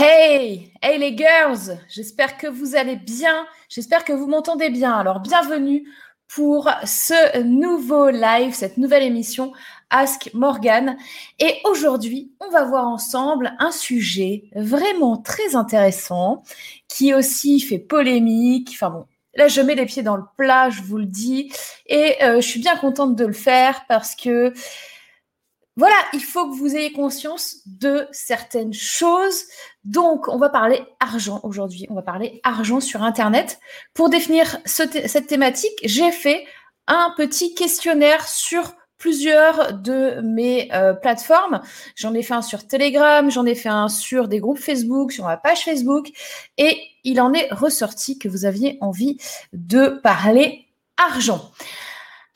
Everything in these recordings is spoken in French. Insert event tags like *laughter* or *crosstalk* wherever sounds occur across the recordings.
Hey, hey les girls, j'espère que vous allez bien, j'espère que vous m'entendez bien. Alors bienvenue pour ce nouveau live, cette nouvelle émission Ask Morgan. Et aujourd'hui, on va voir ensemble un sujet vraiment très intéressant qui aussi fait polémique. Enfin bon, là je mets les pieds dans le plat, je vous le dis, et euh, je suis bien contente de le faire parce que voilà, il faut que vous ayez conscience de certaines choses. Donc, on va parler argent aujourd'hui. On va parler argent sur Internet. Pour définir cette thématique, j'ai fait un petit questionnaire sur plusieurs de mes euh, plateformes. J'en ai fait un sur Telegram, j'en ai fait un sur des groupes Facebook, sur ma page Facebook, et il en est ressorti que vous aviez envie de parler argent.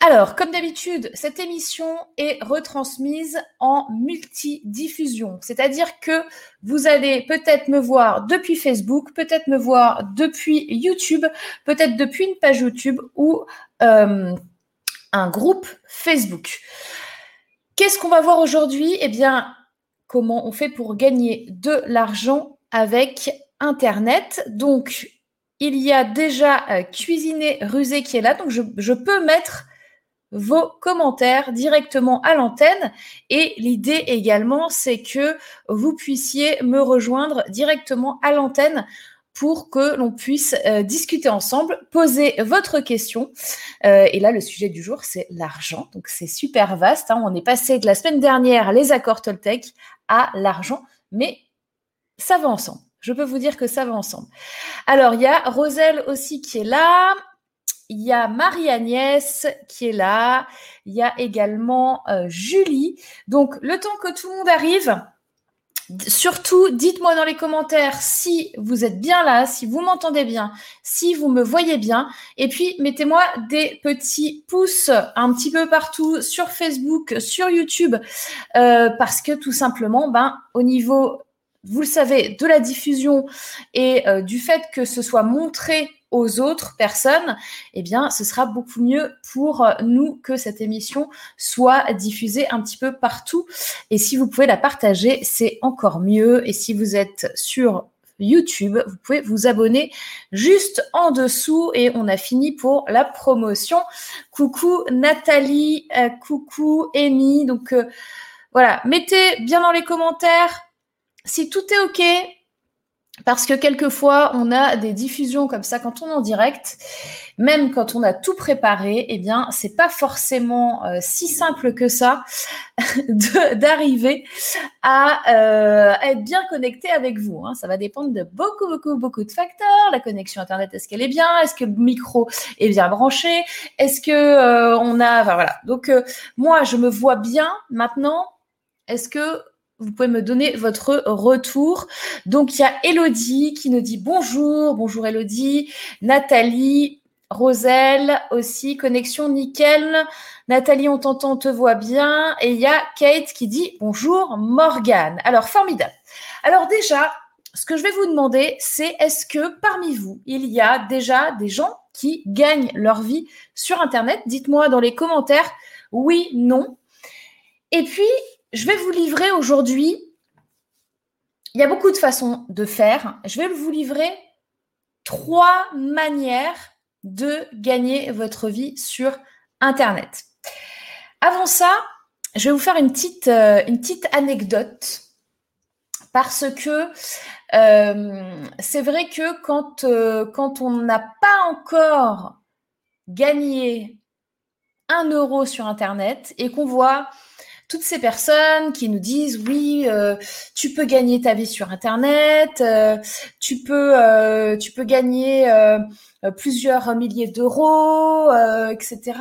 Alors, comme d'habitude, cette émission est retransmise en multidiffusion, c'est-à-dire que vous allez peut-être me voir depuis Facebook, peut-être me voir depuis YouTube, peut-être depuis une page YouTube ou euh, un groupe Facebook. Qu'est-ce qu'on va voir aujourd'hui? Eh bien, comment on fait pour gagner de l'argent avec Internet? Donc, il y a déjà euh, Cuisiner Rusé qui est là, donc je peux mettre vos commentaires directement à l'antenne. Et l'idée également, c'est que vous puissiez me rejoindre directement à l'antenne pour que l'on puisse euh, discuter ensemble, poser votre question. Euh, et là, le sujet du jour, c'est l'argent. Donc, c'est super vaste. Hein. On est passé de la semaine dernière, les accords Toltec, à l'argent. Mais ça va ensemble. Je peux vous dire que ça va ensemble. Alors, il y a Roselle aussi qui est là. Il y a Marie-Agnès qui est là. Il y a également euh, Julie. Donc, le temps que tout le monde arrive, surtout, dites-moi dans les commentaires si vous êtes bien là, si vous m'entendez bien, si vous me voyez bien. Et puis, mettez-moi des petits pouces un petit peu partout sur Facebook, sur YouTube, euh, parce que tout simplement, ben, au niveau vous le savez, de la diffusion et euh, du fait que ce soit montré aux autres personnes, eh bien, ce sera beaucoup mieux pour nous que cette émission soit diffusée un petit peu partout. Et si vous pouvez la partager, c'est encore mieux. Et si vous êtes sur YouTube, vous pouvez vous abonner juste en dessous et on a fini pour la promotion. Coucou Nathalie, euh, coucou Amy. Donc euh, voilà, mettez bien dans les commentaires si tout est OK, parce que quelquefois, on a des diffusions comme ça quand on est en direct, même quand on a tout préparé, eh bien, c'est pas forcément euh, si simple que ça *laughs* d'arriver à, euh, être bien connecté avec vous. Hein. Ça va dépendre de beaucoup, beaucoup, beaucoup de facteurs. La connexion Internet, est-ce qu'elle est bien? Est-ce que le micro est bien branché? Est-ce que euh, on a, enfin, voilà. Donc, moi, je me vois bien maintenant. Est-ce que vous pouvez me donner votre retour. Donc, il y a Elodie qui nous dit bonjour. Bonjour Elodie. Nathalie, Roselle aussi, connexion nickel. Nathalie, on t'entend, on te voit bien. Et il y a Kate qui dit bonjour Morgane. Alors, formidable. Alors déjà, ce que je vais vous demander, c'est est-ce que parmi vous, il y a déjà des gens qui gagnent leur vie sur Internet? Dites-moi dans les commentaires oui, non. Et puis, je vais vous livrer aujourd'hui, il y a beaucoup de façons de faire. Je vais vous livrer trois manières de gagner votre vie sur Internet. Avant ça, je vais vous faire une petite, euh, anecdote parce que euh, c'est vrai que euh, quand on n'a pas encore gagné un euro sur Internet et qu'on voit toutes ces personnes qui nous disent oui, euh, tu peux gagner ta vie sur Internet, euh, tu peux, euh, tu peux gagner plusieurs milliers d'euros, etc.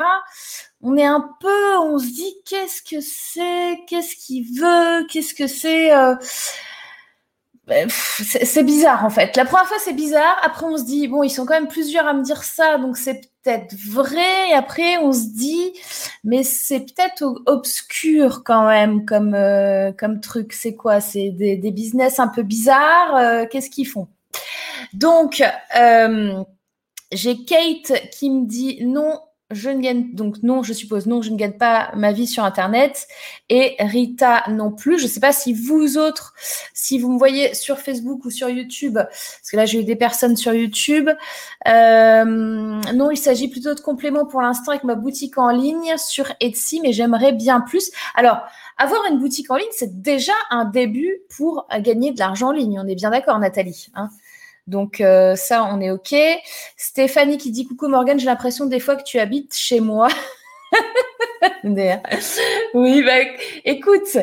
On est un peu, on se dit qu'est-ce que c'est, qu'est-ce qu'il veut, qu'est-ce que c'est. Ben, c'est bizarre en fait. La première fois c'est bizarre, après on se dit bon ils sont quand même plusieurs à me dire ça donc c'est peut-être vrai après on se dit mais c'est peut-être obscur quand même comme euh, comme truc. C'est quoi? C'est des, des, business un peu bizarres. Euh, qu'est-ce qu'ils font? Donc euh, j'ai Kate qui me dit non je ne gagne donc non, je suppose non, je ne gagne pas ma vie sur Internet et Rita non plus. Je ne sais pas si vous autres, si vous me voyez sur Facebook ou sur YouTube, parce que là j'ai eu des personnes sur YouTube. Euh, non, il s'agit plutôt de compléments pour l'instant avec ma boutique en ligne sur Etsy, mais j'aimerais bien plus. Alors, avoir une boutique en ligne, c'est déjà un début pour gagner de l'argent en ligne. On est bien d'accord, Nathalie. Hein donc euh, ça, on est OK. Stéphanie qui dit coucou Morgane, j'ai l'impression des fois que tu habites chez moi. *laughs* oui, bah, écoute,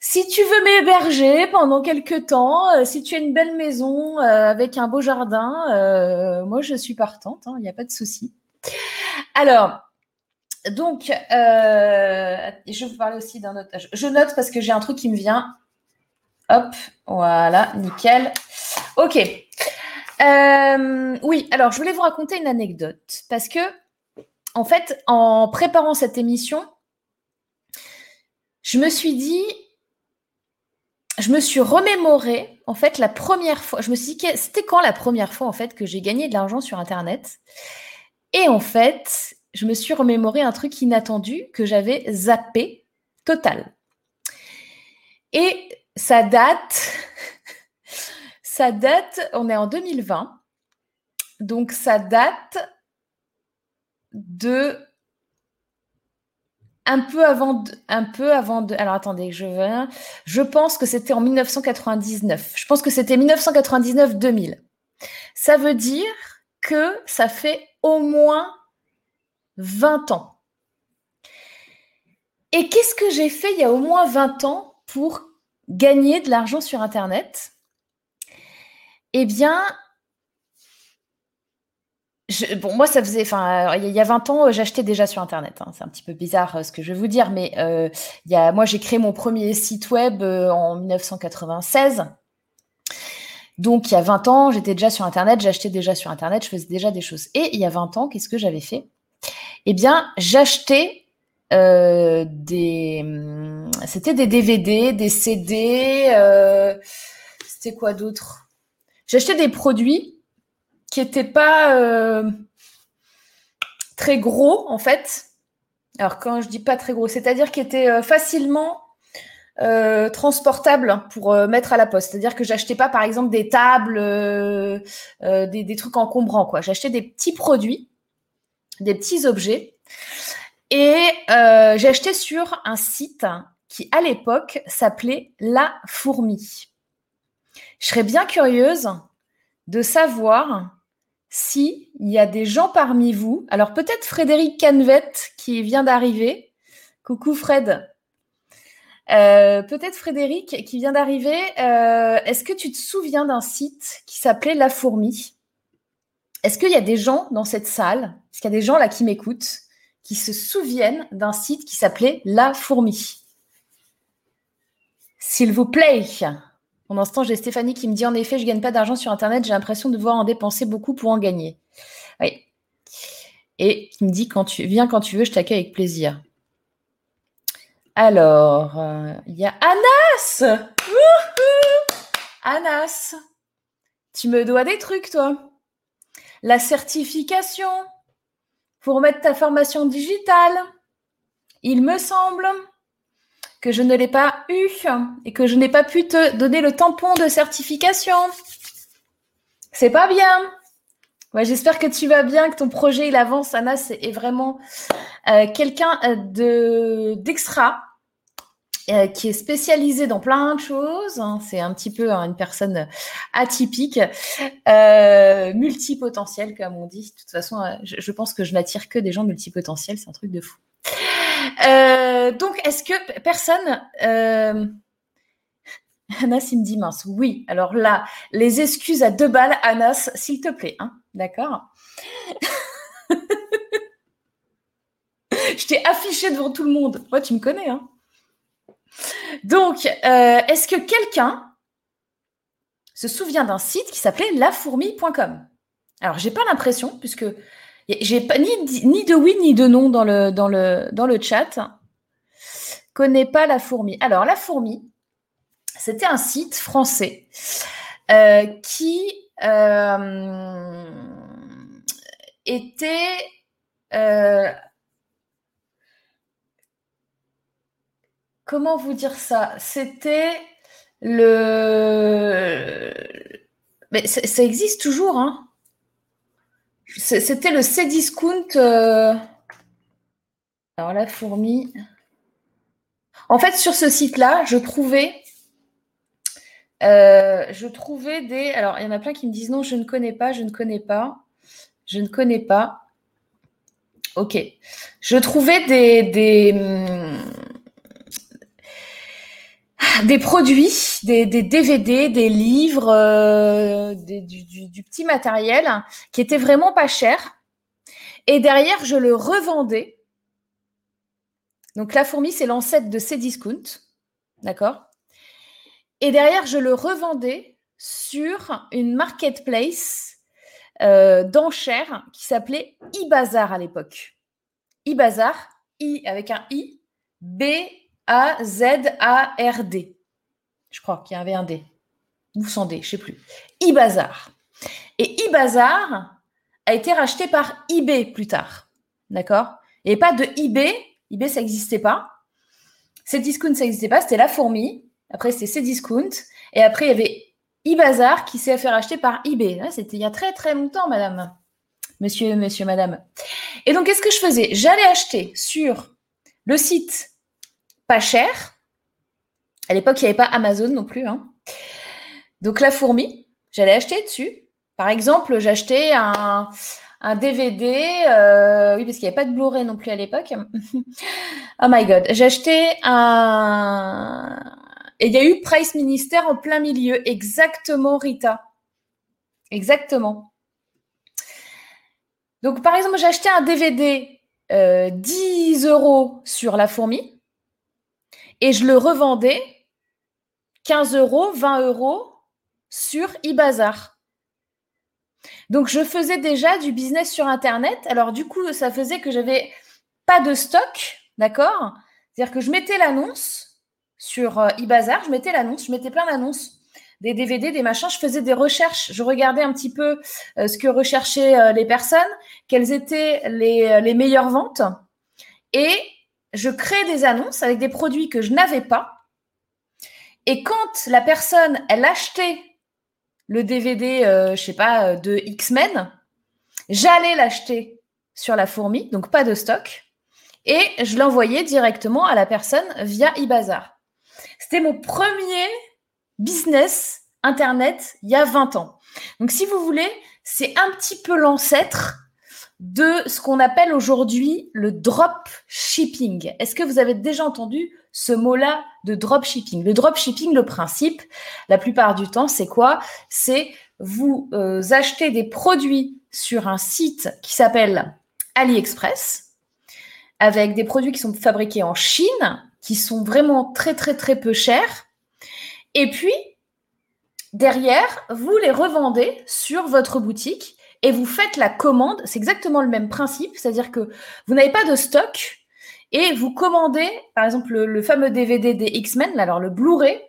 si tu veux m'héberger pendant quelques temps, euh, si tu as une belle maison euh, avec un beau jardin, moi je suis partante, il hein, n'y a pas de souci. Alors, donc, je vous parler aussi d'un notage. Je note parce que j'ai un truc qui me vient. Hop, voilà, nickel. Ok. Euh, oui, alors je voulais vous raconter une anecdote parce que, en fait, en préparant cette émission, je me suis dit, je me suis remémoré, en fait, la première fois, je me suis dit, c'était quand la première fois, en fait, que j'ai gagné de l'argent sur Internet? Et en fait, je me suis remémoré un truc inattendu que j'avais zappé total. Et ça date, ça date, on est en 2020, donc ça date de un peu avant, un peu avant de. Alors attendez, je veux. Je pense que c'était en 1999. Je pense que c'était 1999-2000. Ça veut dire que ça fait au moins 20 ans. Et qu'est-ce que j'ai fait il y a au moins 20 ans pour gagner de l'argent sur Internet? Eh bien, moi, ça faisait, enfin, il y a 20 ans, j'achetais déjà sur Internet. Hein. C'est un petit peu bizarre euh, ce que je vais vous dire, mais euh, moi, j'ai créé mon premier site web euh, en 1996. Donc, il y a 20 ans, j'étais déjà sur Internet, j'achetais déjà sur Internet, je faisais déjà des choses. Et il y a 20 ans, qu'est-ce que j'avais fait? Eh bien, j'achetais euh, des, hum, c'était des DVD, des CD, euh, c'était quoi d'autre? J'achetais des produits qui n'étaient pas euh, très gros en fait. Alors quand je dis pas très gros, c'est-à-dire qui étaient facilement transportables pour mettre à la poste. C'est-à-dire que j'achetais pas par exemple des tables, des, trucs encombrants. J'achetais des petits produits, des petits objets et euh, j'ai acheté sur un site qui, à l'époque, s'appelait La Fourmi. Je serais bien curieuse de savoir s'il y a des gens parmi vous. Alors, peut-être Frédéric Canvette qui vient d'arriver. Coucou Fred. Euh, peut-être Frédéric qui vient d'arriver. Euh, est-ce que tu te souviens d'un site qui s'appelait La Fourmi? Est-ce qu'il y a des gens dans cette salle? Est-ce qu'il y a des gens là qui m'écoutent qui se souviennent d'un site qui s'appelait La Fourmi? S'il vous plaît. En instant, j'ai Stéphanie qui me dit en effet, je ne gagne pas d'argent sur Internet, j'ai l'impression de devoir en dépenser beaucoup pour en gagner. Oui. Et qui me dit quand tu viens quand tu veux, je t'accueille avec plaisir. Alors, euh, il y a Anas Anas Tu me dois des trucs, toi. La certification, pour mettre ta formation digitale. Il me semble que je ne l'ai pas eu et que je n'ai pas pu te donner le tampon de certification. C'est pas bien. Ouais, J'espère que tu vas bien, que ton projet il avance. Anna est vraiment euh, quelqu'un euh, de d'extra euh, qui est spécialisé dans plein de choses. Hein. C'est un petit peu hein, une personne atypique, euh, multipotentielle, comme on dit. De toute façon, euh, je, pense que je n'attire que des gens multipotentiels. C'est un truc de fou. Euh, donc, est-ce que personne... Anas, il me dit mince. Oui, alors là, les excuses à deux balles, Anas, s'il te plaît. Hein D'accord? *laughs* Je t'ai affiché devant tout le monde. Moi, tu me connais, hein donc, euh, est-ce que quelqu'un se souvient d'un site qui s'appelait lafourmi.com Alors, j'ai pas l'impression, puisque j'ai pas ni, de oui ni de non dans le, dans le, dans chat. Connais pas la fourmi. Alors, la fourmi, c'était un site français euh, qui euh, était Euh, comment vous dire ça? C'était le. Mais ça existe toujours, hein C'était le C-Discount. Euh, alors la fourmi. En fait, sur ce site-là, je trouvais. Euh, je trouvais des. Alors, il y en a plein qui me disent non, je ne connais pas, je ne connais pas, je ne connais pas. Ok. Je trouvais des, des, des produits, des, DVD, des livres, euh, du, petit matériel qui était vraiment pas cher. Et derrière, je le revendais. Donc la fourmi, c'est l'ancêtre de Cdiscount. D'accord? Et derrière, je le revendais sur une marketplace euh, d'enchères qui s'appelait eBazaar à l'époque. eBazaar, I avec un I, B a-Z-A-R-D. Je crois qu'il y avait un D. Ou sans D, je ne sais plus. eBazaar. Et eBazaar a été racheté par eBay plus tard. D'accord? Et pas de eBay. eBay, ça n'existait pas. Cdiscount, ça n'existait pas. C'était la fourmi. Après, c'était Cdiscount. Et après, il y avait eBazaar qui s'est fait racheter par eBay. C'était il y a très, très longtemps, madame. Monsieur, monsieur, madame. Et donc, qu'est-ce que je faisais? J'allais acheter sur le site pas cher. À l'époque, il n'y avait pas Amazon non plus. Hein. Donc la fourmi, j'allais acheter dessus. Par exemple, j'achetais un, DVD, euh, oui, parce qu'il n'y avait pas de Blu-ray non plus à l'époque. *laughs* oh my god, acheté un. Et il y a eu Price Minister en plein milieu. Exactement, Rita. Exactement. Donc, par exemple, j'ai acheté un DVD euh, 10 euros sur la fourmi et je le revendais 15 euros, 20 euros sur eBazaar. Donc, je faisais déjà du business sur Internet. Alors, du coup, ça faisait que j'avais pas de stock, d'accord? C'est-à-dire que je mettais l'annonce sur euh, eBazaar, je mettais l'annonce, je mettais plein d'annonces, des DVD, des machins. Je faisais des recherches, je regardais un petit peu euh, ce que recherchaient euh, les personnes, quelles étaient les, les meilleures ventes. Et je crée des annonces avec des produits que je n'avais pas. Et quand la personne, elle achetait le DVD, euh, je sais pas, euh, de X-Men, j'allais l'acheter sur la fourmi, donc pas de stock, et je l'envoyais directement à la personne via eBazaar. C'était mon premier business Internet il y a 20 ans. Donc si vous voulez, c'est un petit peu l'ancêtre de ce qu'on appelle aujourd'hui le drop shipping. Est-ce que vous avez déjà entendu ce mot-là de drop shipping Le drop shipping, le principe, la plupart du temps, c'est quoi? C'est vous euh, achetez des produits sur un site qui s'appelle AliExpress avec des produits qui sont fabriqués en Chine, qui sont vraiment très très très peu chers. Et puis, derrière, vous les revendez sur votre boutique et vous faites la commande. C'est exactement le même principe, c'est-à-dire que vous n'avez pas de stock et vous commandez, par exemple, le, fameux DVD des X-Men, alors le Blu-ray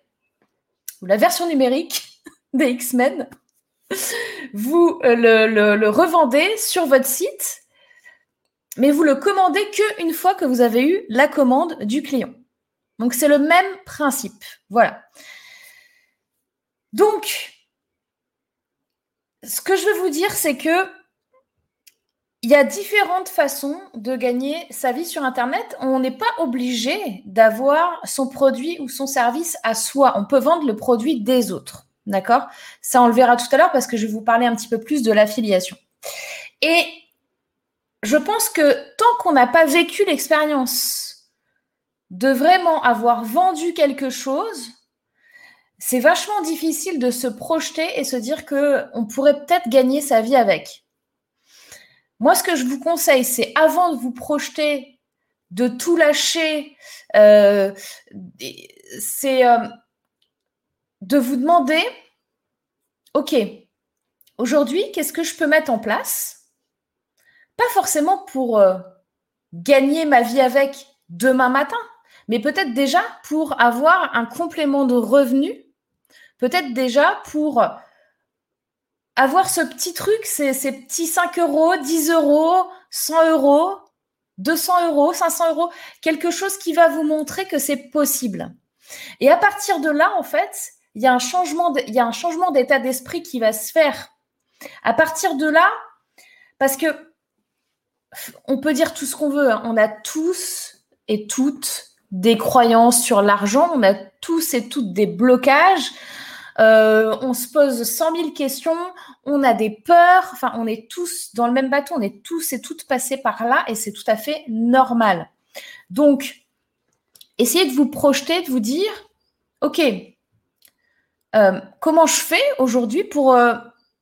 ou la version numérique *laughs* des X-Men, vous euh, le, revendez sur votre site, mais vous le commandez qu'une fois que vous avez eu la commande du client. Donc c'est le même principe. Voilà. Donc, ce que je veux vous dire, c'est que il y a différentes façons de gagner sa vie sur Internet. On n'est pas obligé d'avoir son produit ou son service à soi. On peut vendre le produit des autres. D'accord? Ça, on le verra tout à l'heure parce que je vais vous parler un petit peu plus de l'affiliation. Et je pense que tant qu'on n'a pas vécu l'expérience de vraiment avoir vendu quelque chose, c'est vachement difficile de se projeter et se dire que on pourrait peut-être gagner sa vie avec. Moi, ce que je vous conseille, c'est avant de vous projeter, de tout lâcher, euh, c'est euh, de vous demander, OK, aujourd'hui, qu'est-ce que je peux mettre en place? Pas forcément pour euh, gagner ma vie avec demain matin, mais peut-être déjà pour avoir un complément de revenus Peut-être déjà pour avoir ce petit truc, ces, petits 5 euros, 10 euros, 100 euros, 200 euros, 500 euros, quelque chose qui va vous montrer que c'est possible. Et à partir de là, en fait, il y a un changement, d'état d'esprit qui va se faire. À partir de là, parce que on peut dire tout ce qu'on veut, hein, on a tous et toutes des croyances sur l'argent, on a tous et toutes des blocages, euh, on se pose 100 000 questions, on a des peurs, on est tous dans le même bateau, on est tous et toutes passés par là et c'est tout à fait normal. Donc, essayez de vous projeter, de vous dire, OK, euh, comment je fais aujourd'hui pour euh,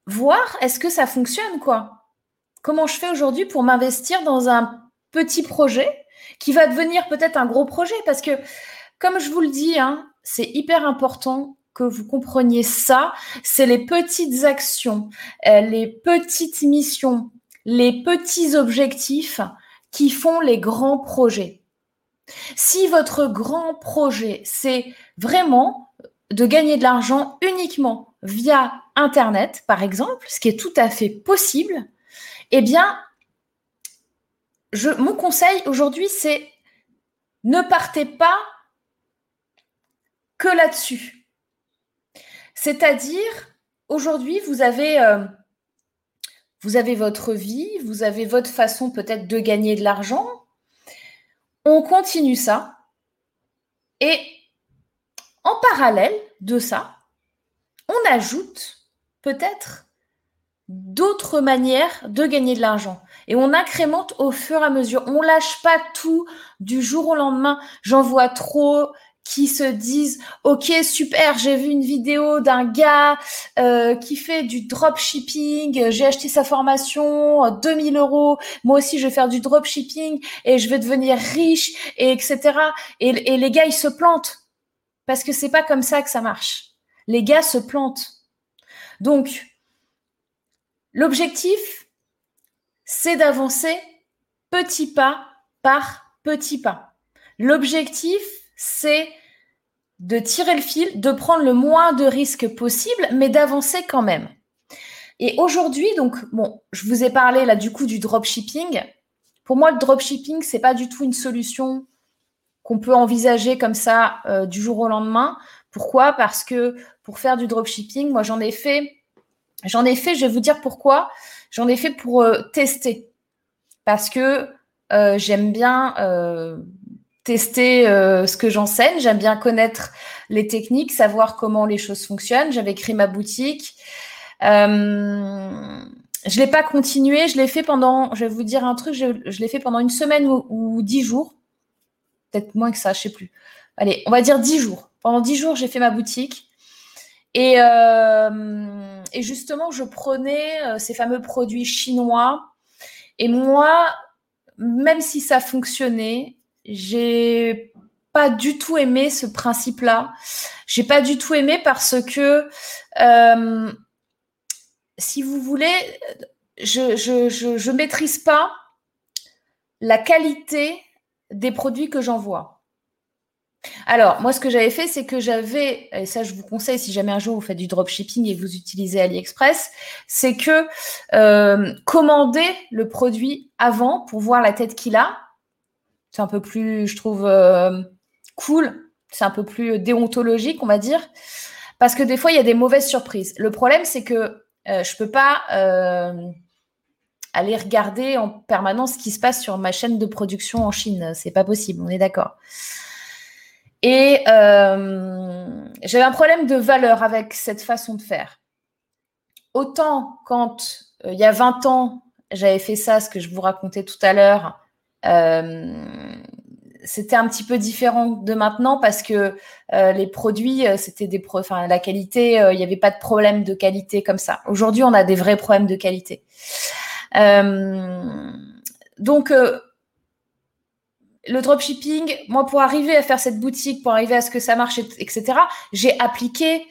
voir est-ce que ça fonctionne, quoi? Comment je fais aujourd'hui pour m'investir dans un petit projet qui va devenir peut-être un gros projet? Parce que, comme je vous le dis, hein, c'est hyper important que vous compreniez ça. C'est les petites actions, euh, les petites missions, les petits objectifs qui font les grands projets. Si votre grand projet, c'est vraiment de gagner de l'argent uniquement via Internet, par exemple, ce qui est tout à fait possible, eh bien, je, mon conseil aujourd'hui, c'est ne partez pas que là-dessus. C'est-à-dire, aujourd'hui, vous avez, euh, vous avez votre vie, vous avez votre façon peut-être de gagner de l'argent. On continue ça. Et en parallèle de ça, on ajoute peut-être d'autres manières de gagner de l'argent. Et on incrémente au fur et à mesure. On lâche pas tout du jour au lendemain. J'en vois trop qui se disent ok super j'ai vu une vidéo d'un gars euh, qui fait du dropshipping j'ai acheté sa formation 2000 euros moi aussi je vais faire du dropshipping et je vais devenir riche et etc et, et les gars ils se plantent. Parce que c'est pas comme ça que ça marche. Les gars se plantent. Donc L'objectif, c'est d'avancer petit pas par petit pas. L'objectif, c'est de tirer le fil, de prendre le moins de risques possible, mais d'avancer quand même. Et aujourd'hui, donc, bon, je vous ai parlé là du coup du dropshipping. Pour moi, le dropshipping, c'est pas du tout une solution qu'on peut envisager comme ça euh, du jour au lendemain. Pourquoi? Parce que pour faire du dropshipping, moi, j'en ai fait J'en ai fait, je vais vous dire pourquoi. J'en ai fait pour euh, tester. Parce que euh, j'aime bien euh, tester ce que j'enseigne. J'aime bien connaître les techniques, savoir comment les choses fonctionnent. J'avais créé ma boutique. je ne l'ai pas continué. Je l'ai fait pendant, je vais vous dire un truc, je, l'ai fait pendant une semaine ou, dix jours. Peut-être moins que ça, je sais plus. Allez, on va dire dix jours. Pendant dix jours, j'ai fait ma boutique. Et, euh, et justement, je prenais euh, ces fameux produits chinois. Et moi, même si ça fonctionnait, j'ai pas du tout aimé ce principe-là. J'ai pas du tout aimé parce que, euh, si vous voulez, je, je, je, je maîtrise pas la qualité des produits que j'envoie. Alors, moi, ce que j'avais fait, c'est que j'avais, et ça, je vous conseille si jamais un jour vous faites du dropshipping et vous utilisez AliExpress, c'est que euh, commandez le produit avant pour voir la tête qu'il a. C'est un peu plus, je trouve, euh, cool. C'est un peu plus déontologique, on va dire. Parce que des fois, il y a des mauvaises surprises. Le problème, c'est que euh, je ne peux pas aller regarder en permanence ce qui se passe sur ma chaîne de production en Chine. C'est pas possible, on est d'accord. Et euh, j'avais un problème de valeur avec cette façon de faire. Autant quand euh, il y a 20 ans, j'avais fait ça, ce que je vous racontais tout à l'heure, euh, c'était un petit peu différent de maintenant parce que les produits, c'était des enfin la qualité, il n'y avait pas de problème de qualité comme ça. Aujourd'hui, on a des vrais problèmes de qualité. donc le dropshipping, moi, pour arriver à faire cette boutique, pour arriver à ce que ça marche, etc., j'ai appliqué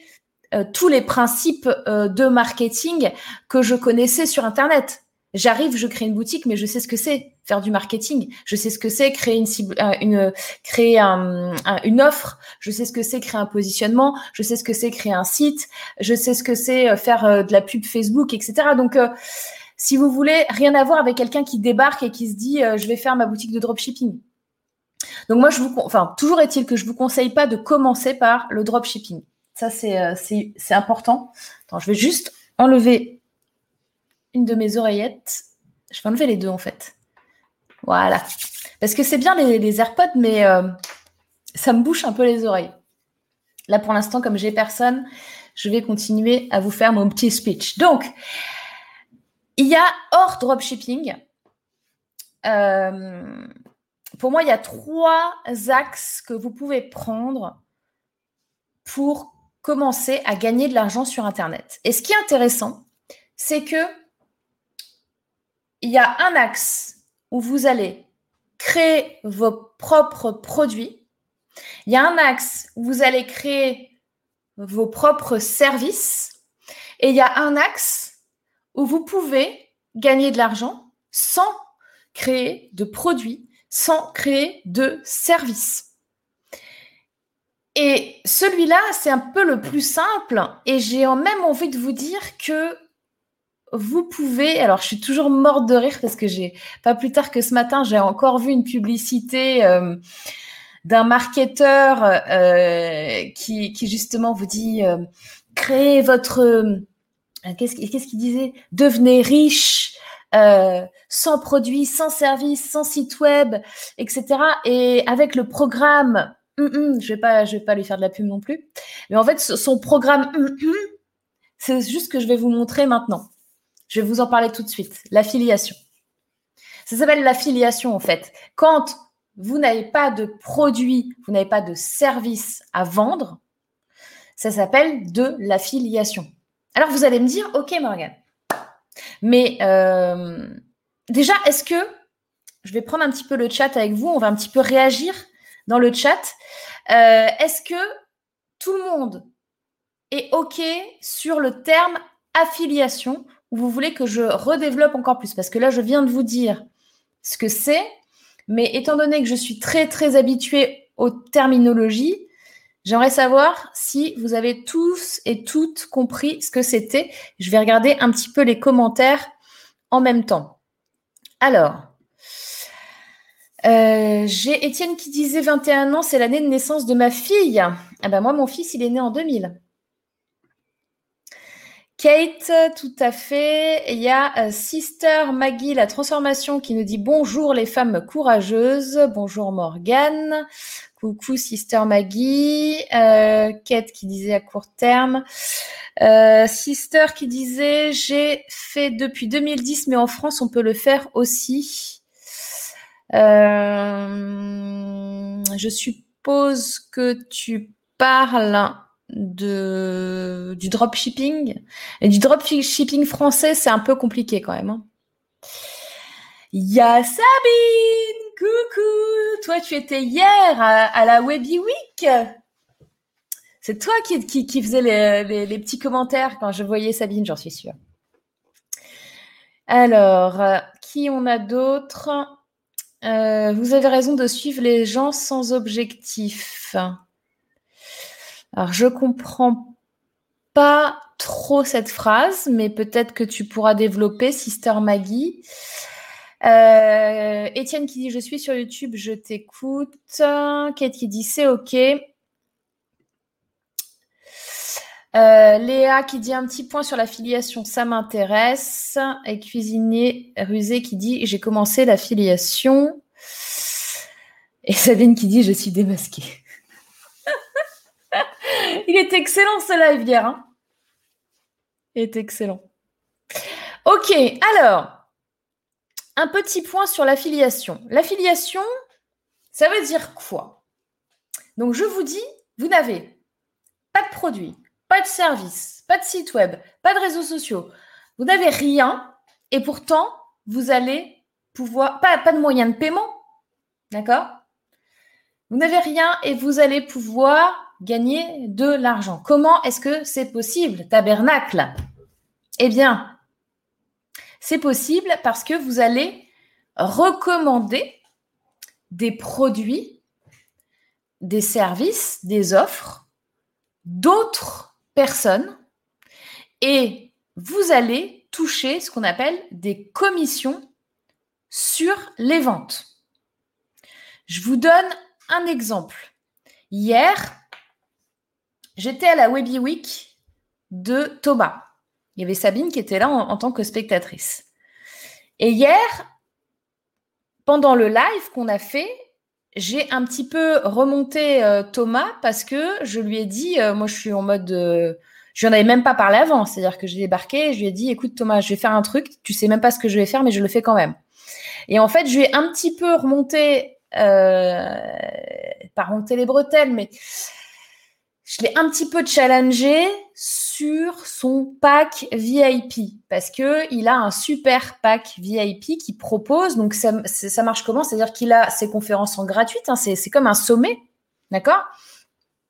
euh, tous les principes euh, de marketing que je connaissais sur Internet. J'arrive, je crée une boutique, mais je sais ce que c'est faire du marketing. Je sais ce que c'est créer une cible, euh, une créer une offre. Je sais ce que c'est créer un positionnement. Je sais ce que c'est créer un site. Je sais ce que c'est faire de la pub Facebook, etc. Donc si vous voulez rien avoir avec quelqu'un qui débarque et qui se dit euh, je vais faire ma boutique de dropshipping. Donc moi, je vous, enfin, toujours est-il que je vous conseille pas de commencer par le dropshipping. Ça, c'est, euh, important. Attends, je vais juste enlever une de mes oreillettes. Je vais enlever les deux en fait. Voilà. Parce que c'est bien les, AirPods, mais euh, ça me bouche un peu les oreilles. Là, pour l'instant, comme j'ai personne, je vais continuer à vous faire mon petit speech. Donc, il y a hors dropshipping, euh, pour moi, il y a trois axes que vous pouvez prendre pour commencer à gagner de l'argent sur Internet. Et ce qui est intéressant, c'est que il y a un axe où vous allez créer vos propres produits. Il y a un axe où vous allez créer vos propres services. Et il y a un axe où vous pouvez gagner de l'argent sans créer de produits, sans créer de services. Et celui-là, c'est un peu le plus simple. Et j'ai même envie de vous dire que vous pouvez, alors je suis toujours morte de rire parce que j'ai, pas plus tard que ce matin, j'ai encore vu une publicité euh, d'un marketeur euh, qui, qui, justement vous dit euh, créez votre euh, qu'est-ce qu'il disait? Devenez riche, euh, sans produits, sans services, sans site web, etc. Et avec le programme, hum, hum, je vais pas, je vais pas lui faire de la pub non plus. Mais en fait, son programme, hum, c'est juste ce que je vais vous montrer maintenant. Je vais vous en parler tout de suite. L'affiliation. Ça s'appelle l'affiliation en fait. Quand vous n'avez pas de produit, vous n'avez pas de service à vendre, ça s'appelle de l'affiliation. Alors vous allez me dire, ok Morgane, mais euh, déjà, est-ce que, je vais prendre un petit peu le chat avec vous, on va un petit peu réagir dans le chat. Euh, est-ce que tout le monde est ok sur le terme affiliation ou vous voulez que je redéveloppe encore plus? Parce que là, je viens de vous dire ce que c'est, mais étant donné que je suis très, très habituée aux terminologies, J'aimerais savoir si vous avez tous et toutes compris ce que c'était. Je vais regarder un petit peu les commentaires en même temps. Alors, euh, j'ai Étienne qui disait 21 ans, c'est l'année de naissance de ma fille. Ah ben moi, mon fils, il est né en 2000. Kate, tout à fait. Il y a euh, Sister Maggie, la transformation, qui nous dit bonjour les femmes courageuses. Bonjour Morgane. Coucou Sister Maggie, euh, Kate qui disait à court terme, euh, Sister qui disait j'ai fait depuis 2010 mais en France on peut le faire aussi. Euh, je suppose que tu parles de du dropshipping et du dropshipping français c'est un peu compliqué quand même. Hein. Y a Sabine Coucou Toi, tu étais hier à, la Webby Week C'est toi qui, qui, faisais les, petits commentaires quand je voyais Sabine, j'en suis sûre. Alors, qui on a d'autres euh, Vous avez raison de suivre les gens sans objectif. Alors, je comprends pas trop cette phrase, mais peut-être que tu pourras développer, Sister Maggie. Euh, Étienne qui dit Je suis sur YouTube, je t'écoute. Kate qui dit C'est OK. Euh, Léa qui dit un petit point sur l'affiliation, ça m'intéresse. Et cuisinier rusé qui dit j'ai commencé l'affiliation. Et Sabine qui dit je suis démasquée. Il est excellent ce live hier. Hein. Il est excellent. Ok, alors un petit point sur l'affiliation. L'affiliation, ça veut dire quoi? Donc, je vous dis, vous n'avez pas de produit, pas de service, pas de site web, pas de réseaux sociaux. Vous n'avez rien et pourtant, vous allez pouvoir, pas, pas de moyens de paiement, d'accord? Vous n'avez rien et vous allez pouvoir gagner de l'argent. Comment est-ce que c'est possible, tabernacle? Eh bien, c'est possible parce que vous allez recommander des produits, des services, des offres d'autres personnes et vous allez toucher ce qu'on appelle des commissions sur les ventes. Je vous donne un exemple. Hier, j'étais à la Webby Week de Thomas. Il y avait Sabine qui était là en, tant que spectatrice. Et hier, pendant le live qu'on a fait, j'ai un petit peu remonté euh, Thomas parce que je lui ai dit, euh, moi je suis en mode, euh, je n'en avais même pas parlé avant, c'est-à-dire que j'ai débarqué, je lui ai dit, écoute Thomas, je vais faire un truc, tu sais même pas ce que je vais faire, mais je le fais quand même. Et en fait, je lui ai un petit peu remonté, pas remonté les bretelles, mais je l'ai un petit peu challengé sur son pack VIP parce que il a un super pack VIP qui propose. Donc ça, marche comment? C'est-à-dire qu'il a ses conférences en gratuite. Hein, c'est comme un sommet, d'accord?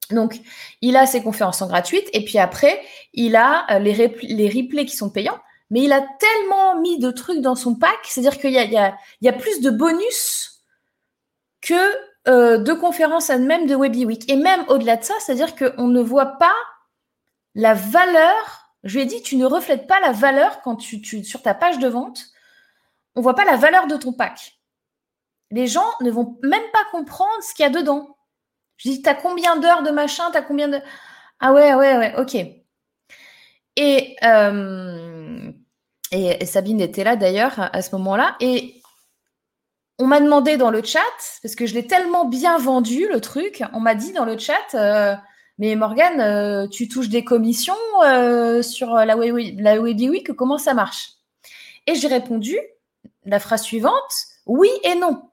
Donc il a ses conférences en gratuite et puis après il a euh, les, les replays qui sont payants. Mais il a tellement mis de trucs dans son pack, c'est-à-dire qu'il y y a plus de bonus que euh, de conférences même de Webby Week. Et même au-delà de ça, c'est-à-dire qu'on ne voit pas la valeur. Je lui ai dit, tu ne reflètes pas la valeur quand tu, sur ta page de vente. On voit pas la valeur de ton pack. Les gens ne vont même pas comprendre ce qu'il y a dedans. Je dis, tu as combien d'heures de machin Tu as combien de? Ah ouais, ouais, ouais, ok. Et, euh, et Sabine était là d'ailleurs à ce moment-là. Et on m'a demandé dans le chat, parce que je l'ai tellement bien vendu le truc, on m'a dit dans le chat, euh, mais Morgane, euh, tu touches des commissions euh, sur la, la Week, comment ça marche? Et j'ai répondu la phrase suivante, oui et non.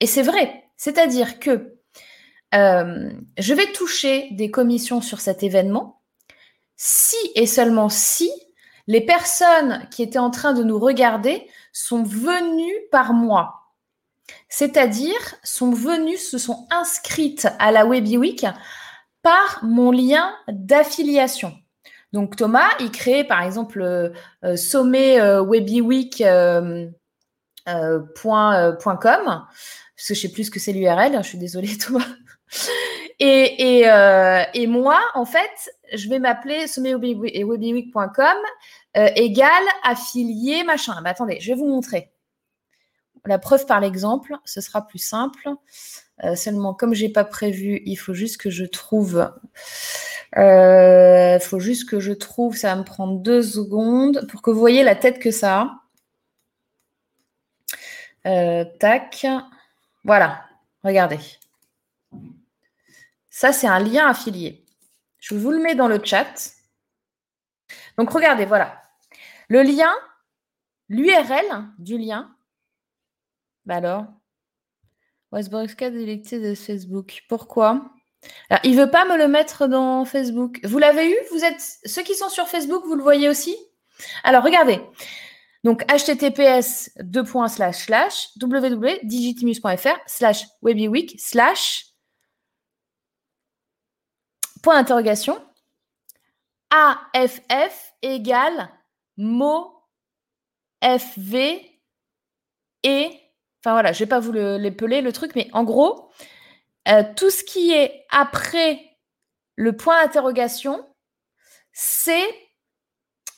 Et c'est vrai, c'est-à-dire que je vais toucher des commissions sur cet événement si et seulement si les personnes qui étaient en train de nous regarder sont venues par moi c'est-à-dire sont venues, se sont inscrites à la Webby Week par mon lien d'affiliation. Donc Thomas, il crée par exemple euh, euh, euh, je sais plus ce que c'est l'URL, je suis désolée *laughs* Thomas. Et, et, moi, en fait, je vais m'appeler sommetwebbyweek.com égale affilié machin. Mais attendez, je vais vous montrer la preuve par l'exemple, ce sera plus simple. Euh, seulement, comme j'ai pas prévu, il faut juste que je trouve. Il euh, faut juste que je trouve. Ça va me prendre deux secondes pour que vous voyez la tête que ça a. Euh, tac. Voilà. Regardez. Ça, c'est un lien affilié. Je vous le mets dans le chat. Donc, regardez, voilà. Le lien, l'URL du lien, bah alors? Westbrook délecté de Facebook. Pourquoi? Alors, Il veut pas me le mettre dans Facebook. Vous l'avez eu? Vous êtes ceux qui sont sur Facebook, vous le voyez aussi? Alors regardez. Donc https www.digitimus.fr slash webyweek slash point d'interrogation AFF égale mot FV et Enfin voilà, je vais pas vous l'épeler le, truc, mais en gros, euh, tout ce qui est après le point d'interrogation, c'est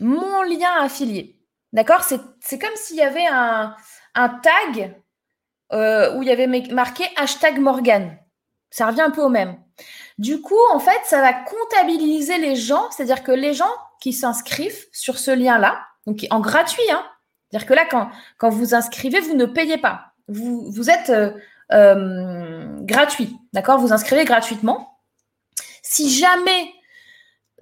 mon lien affilié. D'accord? C'est comme s'il y avait un, tag euh, où il y avait marqué hashtag Morgan. Ça revient un peu au même. Du coup, en fait, ça va comptabiliser les gens, c'est-à-dire que les gens qui s'inscrivent sur ce lien-là, donc en gratuit, hein, c'est-à-dire que là, quand, quand vous inscrivez, vous ne payez pas vous, êtes euh, euh, gratuit, d'accord? Vous inscrivez gratuitement. Si jamais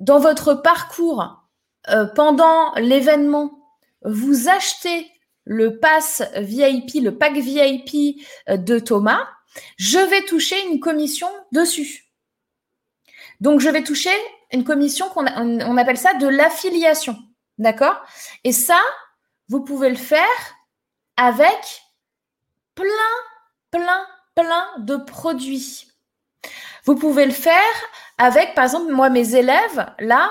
dans votre parcours, euh, pendant l'événement, vous achetez le pass VIP, le pack VIP de Thomas, je vais toucher une commission dessus. Donc, je vais toucher une commission qu'on on appelle ça de l'affiliation. D'accord? Et ça, vous pouvez le faire avec plein, plein, plein de produits. Vous pouvez le faire avec, par exemple, moi, mes élèves, là,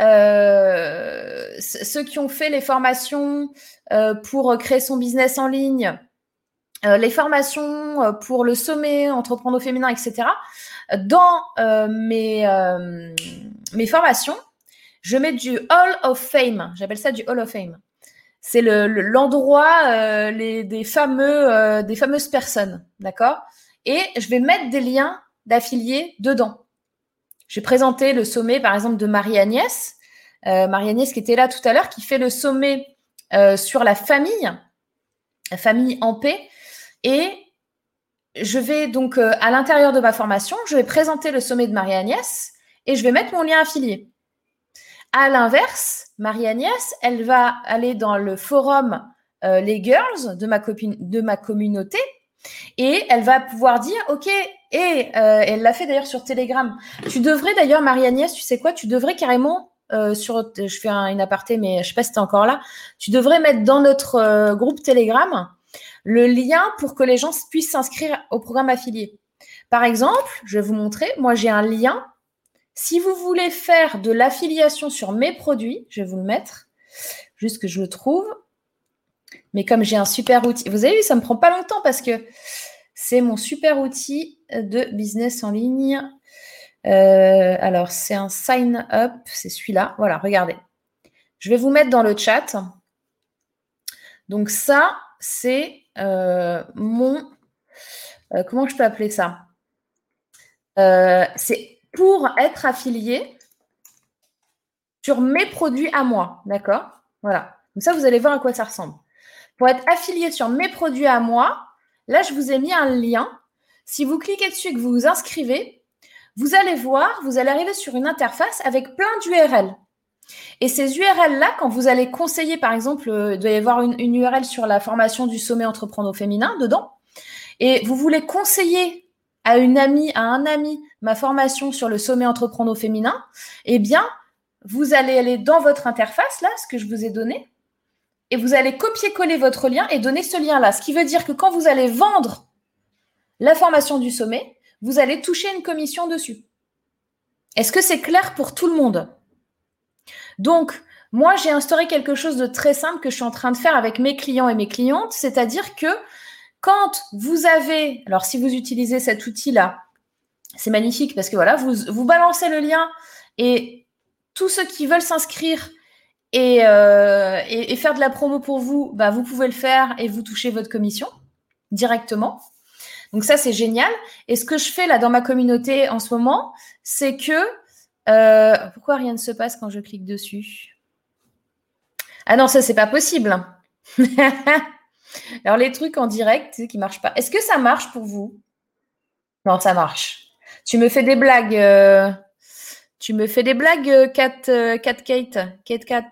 euh, ceux qui ont fait les formations euh, pour créer son business en ligne, euh, les formations pour le sommet, entreprendre au féminin, etc. Dans mes, mes formations, je mets du Hall of Fame. J'appelle ça du Hall of Fame. C'est l'endroit des, fameux, des fameuses personnes. D'accord? Et je vais mettre des liens d'affiliés dedans. J'ai présenté le sommet, par exemple, de Marie-Agnès. Marie-Agnès qui était là tout à l'heure, qui fait le sommet sur la famille, la famille en paix. Et je vais donc, euh, à l'intérieur de ma formation, je vais présenter le sommet de Marie-Agnès et je vais mettre mon lien affilié. À l'inverse, Marie-Agnès, elle va aller dans le forum euh, Les Girls de ma, copine, de ma communauté et elle va pouvoir dire, OK, et euh, elle l'a fait d'ailleurs sur Telegram. Tu devrais d'ailleurs, Marie-Agnès, tu sais quoi, tu devrais carrément sur, je fais une aparté, mais je sais pas si tu es encore là, tu devrais mettre dans notre groupe Telegram le lien pour que les gens puissent s'inscrire au programme affilié. Par exemple, je vais vous montrer, moi j'ai un lien. Si vous voulez faire de l'affiliation sur mes produits, je vais vous le mettre, juste que je le trouve. Mais comme j'ai un super outil, vous avez vu, ça ne me prend pas longtemps parce que c'est mon super outil de business en ligne. Euh, alors, c'est un sign up, c'est celui-là. Voilà, regardez. Je vais vous mettre dans le chat. Donc ça, c'est euh, mon... Euh, comment je peux appeler ça? C'est pour être affilié sur mes produits à moi, d'accord? Voilà. Comme ça, vous allez voir à quoi ça ressemble. Pour être affilié sur mes produits à moi, là, je vous ai mis un lien. Si vous cliquez dessus et que vous vous inscrivez, vous allez voir, vous allez arriver sur une interface avec plein d'URL. Et ces URL-là, quand vous allez conseiller, par exemple, euh, il doit y avoir une, URL sur la formation du sommet entreprendre féminin dedans, et vous voulez conseiller à une amie, à un ami, ma formation sur le sommet entreprendre au féminin, eh bien, vous allez aller dans votre interface, là, ce que je vous ai donné, et vous allez copier-coller votre lien et donner ce lien-là. Ce qui veut dire que quand vous allez vendre la formation du sommet, vous allez toucher une commission dessus. Est-ce que c'est clair pour tout le monde? Donc, moi, j'ai instauré quelque chose de très simple que je suis en train de faire avec mes clients et mes clientes, c'est-à-dire que quand vous avez, alors si vous utilisez cet outil-là, c'est magnifique parce que voilà, vous, vous balancez le lien et tous ceux qui veulent s'inscrire et, euh, et, faire de la promo pour vous, bah, vous pouvez le faire et vous touchez votre commission directement. Donc ça, c'est génial. Et ce que je fais là dans ma communauté en ce moment, c'est que euh, pourquoi rien ne se passe quand je clique dessus? Ah non, ça, c'est pas possible. *laughs* Alors, les trucs en direct qui marchent pas. Est-ce que ça marche pour vous? Non, ça marche. Tu me fais des blagues. Euh, tu me fais des blagues, Cat, euh, Cat Kate. Kate Cat.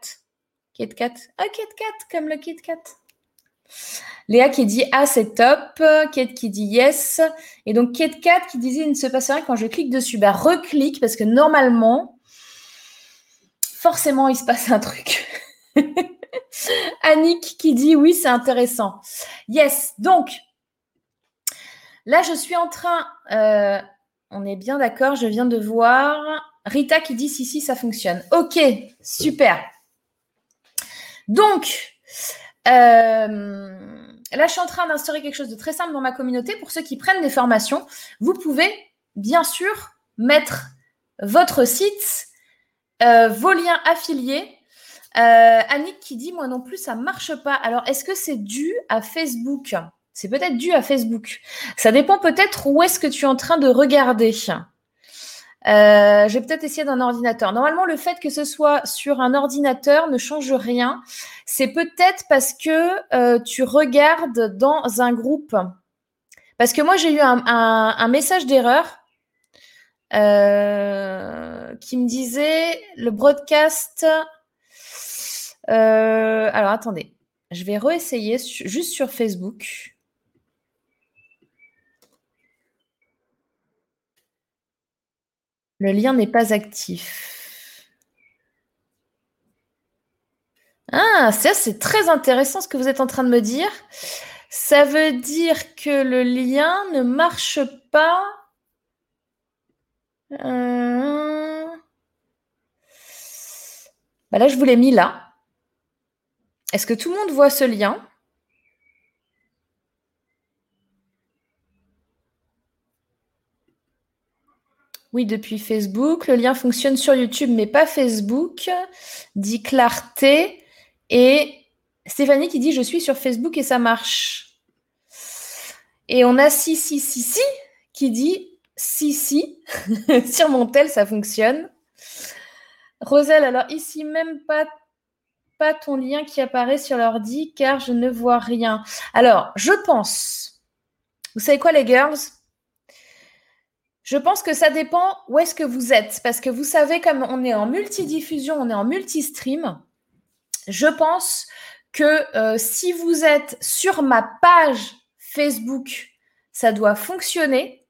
Kate Cat. Ah, Kate Cat, comme le Kit Cat. Léa qui dit Ah, c'est top. Kate qui dit Yes. Et donc, Kate Cat qui disait Il ne se passe rien quand je clique dessus. Bah, reclique parce que normalement, forcément, il se passe un truc. *laughs* *laughs* Annick qui dit Oui, c'est intéressant. Yes. Donc, là, je suis en train. Euh, on est bien d'accord, je viens de voir. Rita qui dit Si, si, ça fonctionne. Ok, super. Donc, euh, là, je suis en train d'instaurer quelque chose de très simple dans ma communauté. Pour ceux qui prennent des formations, vous pouvez bien sûr mettre votre site, euh, vos liens affiliés. Euh, Annick qui dit, moi non plus, ça marche pas. Alors, est-ce que c'est dû à Facebook? C'est peut-être dû à Facebook. Ça dépend peut-être où est-ce que tu es en train de regarder. Euh, je peut-être essayer d'un ordinateur. Normalement, le fait que ce soit sur un ordinateur ne change rien. C'est peut-être parce que euh, tu regardes dans un groupe. Parce que moi, j'ai eu un, message d'erreur euh, qui me disait le broadcast. Alors, attendez. Je vais réessayer juste sur Facebook. Le lien n'est pas actif. Ah, ça c'est très intéressant ce que vous êtes en train de me dire. Ça veut dire que le lien ne marche pas. Euh, bah là, je vous l'ai mis là. Est-ce que tout le monde voit ce lien? Oui, depuis Facebook. Le lien fonctionne sur YouTube, mais pas Facebook, dit Clarté. Et Stéphanie qui dit Je suis sur Facebook et ça marche. Et on a si, si, si, si qui dit Si, si, *laughs* sur mon tel, ça fonctionne. Roselle, alors ici, même pas, pas ton lien qui apparaît sur l'ordi car je ne vois rien. Alors, je pense, vous savez quoi, les girls? Je pense que ça dépend où est-ce que vous êtes. Parce que vous savez, comme on est en multidiffusion, on est en multistream, je pense que euh, si vous êtes sur ma page Facebook, ça doit fonctionner.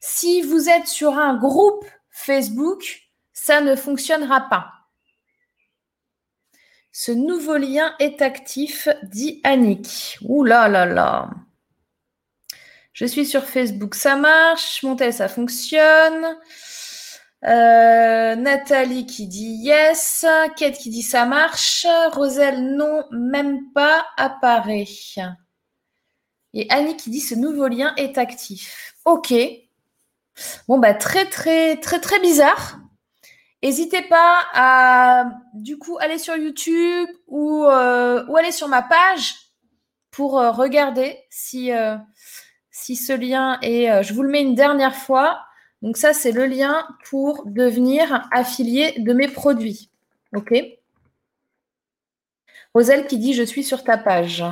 Si vous êtes sur un groupe Facebook, ça ne fonctionnera pas. Ce nouveau lien est actif, dit Annick. Ouh là là là. Je suis sur Facebook, ça marche. Montel, ça fonctionne. Euh, Nathalie qui dit yes. Kate qui dit ça marche. Roselle, non, même pas apparaît. Et Annie qui dit ce nouveau lien est actif. Ok. Bon, bah, très, très, très, très bizarre. N'hésitez pas à, du coup, aller sur YouTube ou, euh, aller sur ma page pour euh, regarder si, si ce lien est, euh, je vous le mets une dernière fois. Donc ça, c'est le lien pour devenir affilié de mes produits. OK? Roselle qui dit je suis sur ta page.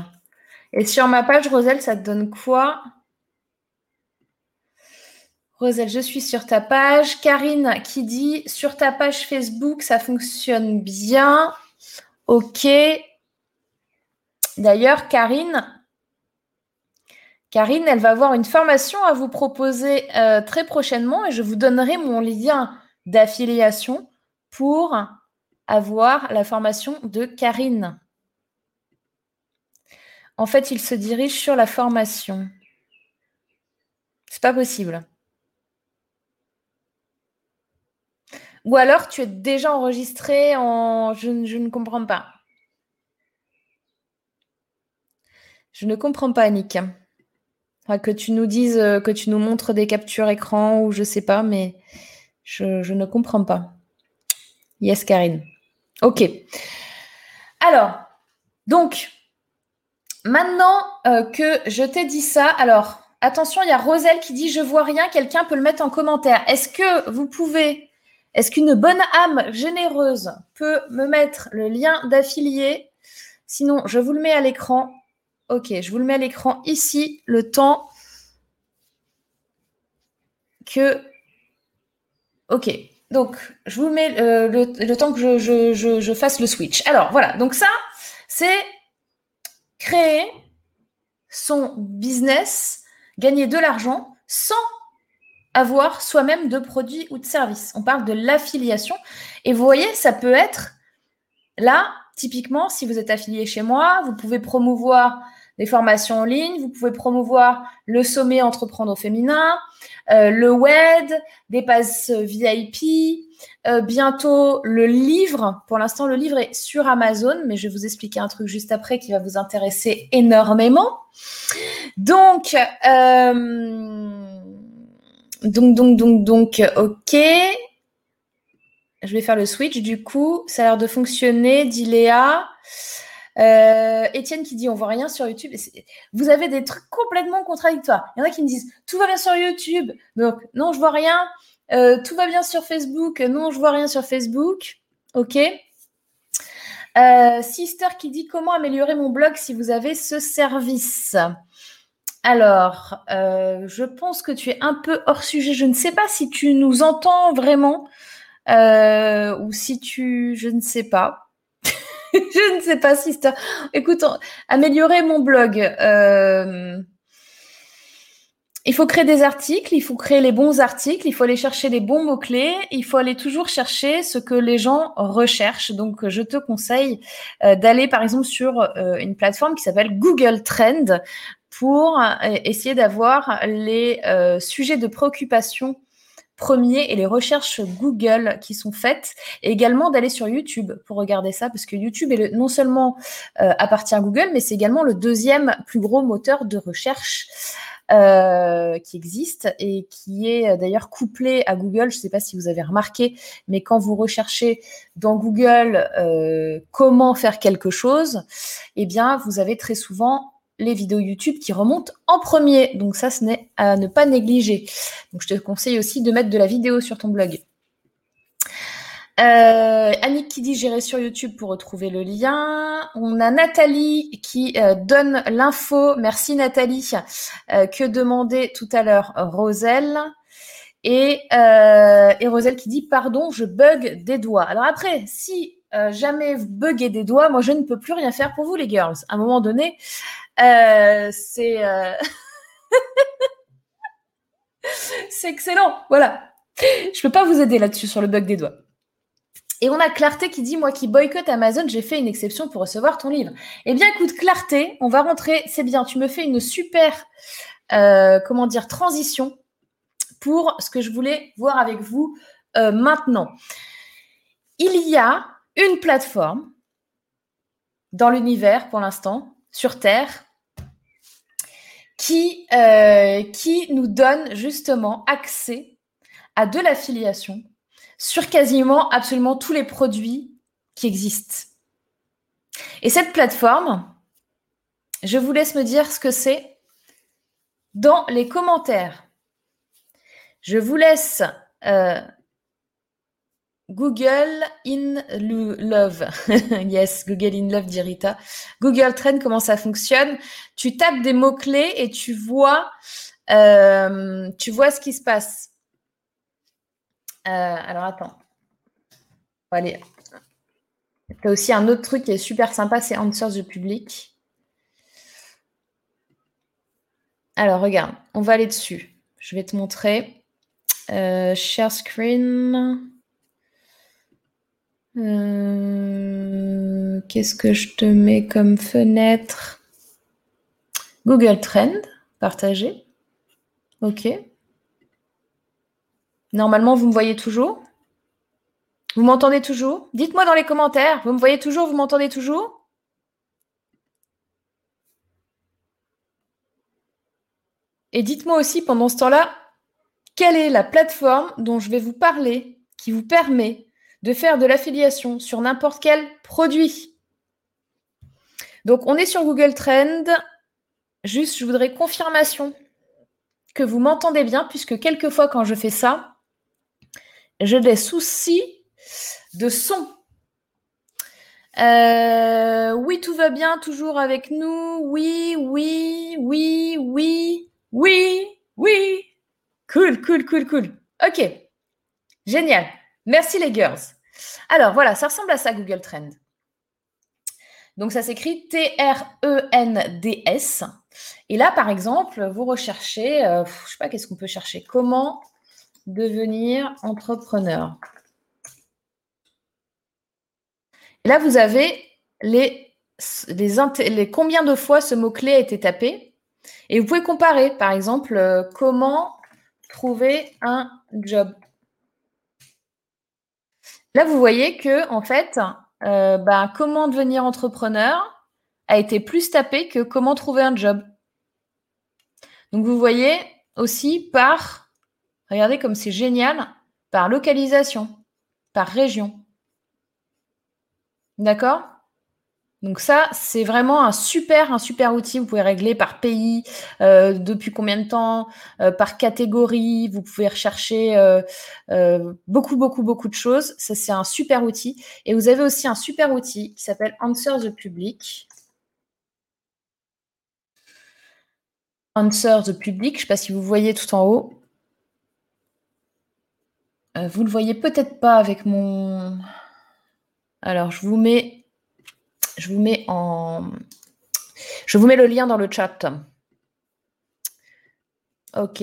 Et sur ma page, Roselle, ça te donne quoi? Roselle, je suis sur ta page. Karine qui dit sur ta page Facebook, ça fonctionne bien. OK. D'ailleurs, Karine, Karine, elle va avoir une formation à vous proposer euh, très prochainement et je vous donnerai mon lien d'affiliation pour avoir la formation de Karine. En fait, il se dirige sur la formation. C'est pas possible. Ou alors tu es déjà enregistré en. Je, ne comprends pas. Je ne comprends pas, Annick que tu nous dises, euh, que tu nous montres des captures écran ou je sais pas, mais je, ne comprends pas. Yes, Karine. Ok. Alors, donc, maintenant euh, que je t'ai dit ça, alors, attention, il y a Roselle qui dit Je vois rien, quelqu'un peut le mettre en commentaire. Est-ce que vous pouvez, est-ce qu'une bonne âme généreuse peut me mettre le lien d'affilié Sinon, je vous le mets à l'écran Ok, je vous le mets à l'écran ici, le temps que... Ok, donc je vous mets euh, le, temps que je, fasse le switch. Alors voilà, donc ça, c'est créer son business, gagner de l'argent sans avoir soi-même de produits ou de services. On parle de l'affiliation. Et vous voyez, ça peut être là, typiquement, si vous êtes affilié chez moi, vous pouvez promouvoir des formations en ligne, vous pouvez promouvoir le sommet entreprendre au féminin, euh, le WED, des passes VIP, euh, bientôt le livre. Pour l'instant, le livre est sur Amazon, mais je vais vous expliquer un truc juste après qui va vous intéresser énormément. Donc, euh, donc, donc, donc, donc, ok. Je vais faire le switch. Du coup, ça a l'air de fonctionner, dit Léa. Euh, Étienne qui dit on voit rien sur YouTube. Vous avez des trucs complètement contradictoires. Il y en a qui me disent tout va bien sur YouTube, donc non je vois rien. Euh, tout va bien sur Facebook, non je vois rien sur Facebook. Ok. Euh, Sister qui dit comment améliorer mon blog si vous avez ce service? Alors, je pense que tu es un peu hors sujet. Je ne sais pas si tu nous entends vraiment ou si tu, je ne sais pas. *laughs* je ne sais pas, sister. Écoute, améliorer mon blog. Euh, il faut créer des articles, il faut créer les bons articles, il faut aller chercher les bons mots-clés, il faut aller toujours chercher ce que les gens recherchent. Donc, je te conseille euh, d'aller, par exemple, sur euh, une plateforme qui s'appelle Google Trend pour essayer d'avoir les sujets de préoccupation premiers et les recherches Google qui sont faites, et également d'aller sur YouTube pour regarder ça, parce que YouTube est non seulement euh, appartient à Google, mais c'est également le deuxième plus gros moteur de recherche euh, qui existe et qui est d'ailleurs couplé à Google. Je ne sais pas si vous avez remarqué, mais quand vous recherchez dans Google euh, comment faire quelque chose, eh bien, vous avez très souvent les vidéos YouTube qui remontent en premier. Donc ça, ce n'est à ne pas négliger. Donc je te conseille aussi de mettre de la vidéo sur ton blog. Euh, Annick qui dit gérer sur YouTube pour retrouver le lien. On a Nathalie qui euh, donne l'info. Merci Nathalie. Euh, que demandait tout à l'heure Roselle? Et, et Roselle qui dit pardon, je bug des doigts. Alors après, si jamais vous buguez des doigts, moi je ne peux plus rien faire pour vous les girls. À un moment donné, c'est *laughs* c'est excellent. Voilà. Je peux pas vous aider là-dessus sur le bug des doigts. Et on a Clarté qui dit Moi qui boycotte Amazon, j'ai fait une exception pour recevoir ton livre. Eh bien, écoute, Clarté, on va rentrer. C'est bien, tu me fais une super, euh, comment dire, transition pour ce que je voulais voir avec vous euh, maintenant. Il y a une plateforme dans l'univers pour l'instant, sur Terre, qui, euh, qui nous donne justement accès à de l'affiliation sur quasiment absolument tous les produits qui existent. Et cette plateforme, je vous laisse me dire ce que c'est dans les commentaires. Je vous laisse euh, Google in Love. *laughs* yes, Google in Love d'Irita. Google Trend, comment ça fonctionne? Tu tapes des mots-clés et tu vois, euh, ce qui se passe. Euh, alors attends. Allez. Tu as aussi un autre truc qui est super sympa, c'est Answers the Public. Alors regarde, on va aller dessus. Je vais te montrer. Euh, share screen. Euh, qu'est-ce que je te mets comme fenêtre? Google Trend, partager. OK. Normalement, vous me voyez toujours? Vous m'entendez toujours? Dites-moi dans les commentaires, vous me voyez toujours, vous m'entendez toujours? Et dites-moi aussi pendant ce temps-là, quelle est la plateforme dont je vais vous parler qui vous permet de faire de l'affiliation sur n'importe quel produit. Donc, on est sur Google Trend. Juste, je voudrais confirmation que vous m'entendez bien, puisque quelquefois, quand je fais ça, j'ai des soucis de son. Euh, oui, tout va bien, toujours avec nous. Oui, oui, oui, oui, oui, oui. Cool, cool, cool, cool. Ok, génial. Merci les girls. Alors voilà, ça ressemble à ça Google Trend. Donc ça s'écrit T-R-E-N-D-S. Et là, par exemple, vous recherchez, euh, je ne sais pas qu'est-ce qu'on peut chercher, comment devenir entrepreneur? Et là, vous avez les, combien de fois ce mot-clé a été tapé. Et vous pouvez comparer, par exemple, euh, comment trouver un job. Là, vous voyez que, en fait, euh, bah, comment devenir entrepreneur a été plus tapé que comment trouver un job. Donc, vous voyez aussi par Regardez comme c'est génial par localisation, par région. D'accord? Donc ça, c'est vraiment un super, un super outil. Vous pouvez régler par pays, euh, depuis combien de temps, euh, par catégorie. Vous pouvez rechercher euh, beaucoup, beaucoup, beaucoup de choses. Ça, c'est un super outil. Et vous avez aussi un super outil qui s'appelle Answer the Public. Answer the Public, je ne sais pas si vous voyez tout en haut. Vous le voyez peut-être pas avec mon. Alors, je vous mets, je vous mets le lien dans le chat. Ok.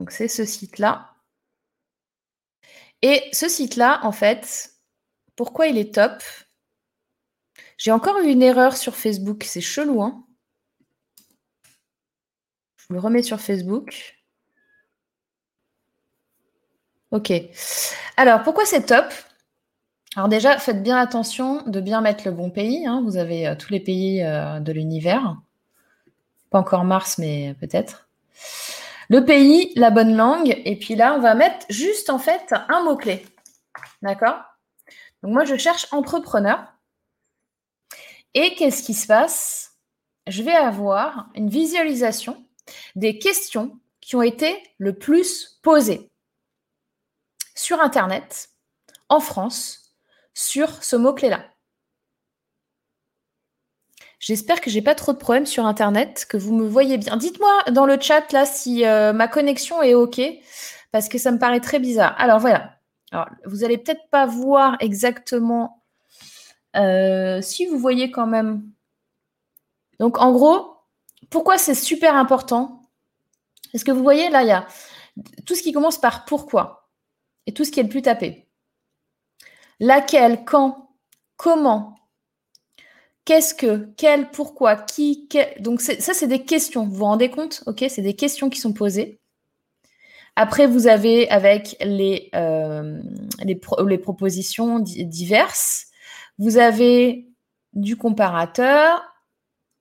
Donc c'est ce site-là. Et ce site-là, en fait, pourquoi il est top? J'ai encore eu une erreur sur Facebook, c'est chelou. Hein je me remets sur Facebook. Ok. Alors, pourquoi c'est top? Alors déjà, faites bien attention de bien mettre le bon pays. Hein. Vous avez euh, tous les pays euh, de l'univers. Pas encore Mars, mais peut-être. Le pays, la bonne langue. Et puis là, on va mettre juste en fait un mot-clé. D'accord? Donc moi, je cherche entrepreneur. Et qu'est-ce qui se passe? Je vais avoir une visualisation des questions qui ont été le plus posées sur Internet, en France, sur ce mot-clé-là. J'espère que j'ai pas trop de problèmes sur Internet, que vous me voyez bien. Dites-moi dans le chat là si euh, ma connexion est OK, parce que ça me paraît très bizarre. Alors voilà. Vous allez peut-être pas voir exactement. Euh, si vous voyez quand même. Donc en gros, pourquoi c'est super important? Est-ce que vous voyez là, il y a tout ce qui commence par pourquoi et tout ce qui est le plus tapé. Laquelle, quand, comment, Qu'est-ce que, quel, pourquoi, qui, donc ça c'est des questions. Vous vous rendez compte? Ok, c'est des questions qui sont posées. Après, vous avez avec les, euh, propositions diverses, vous avez du comparateur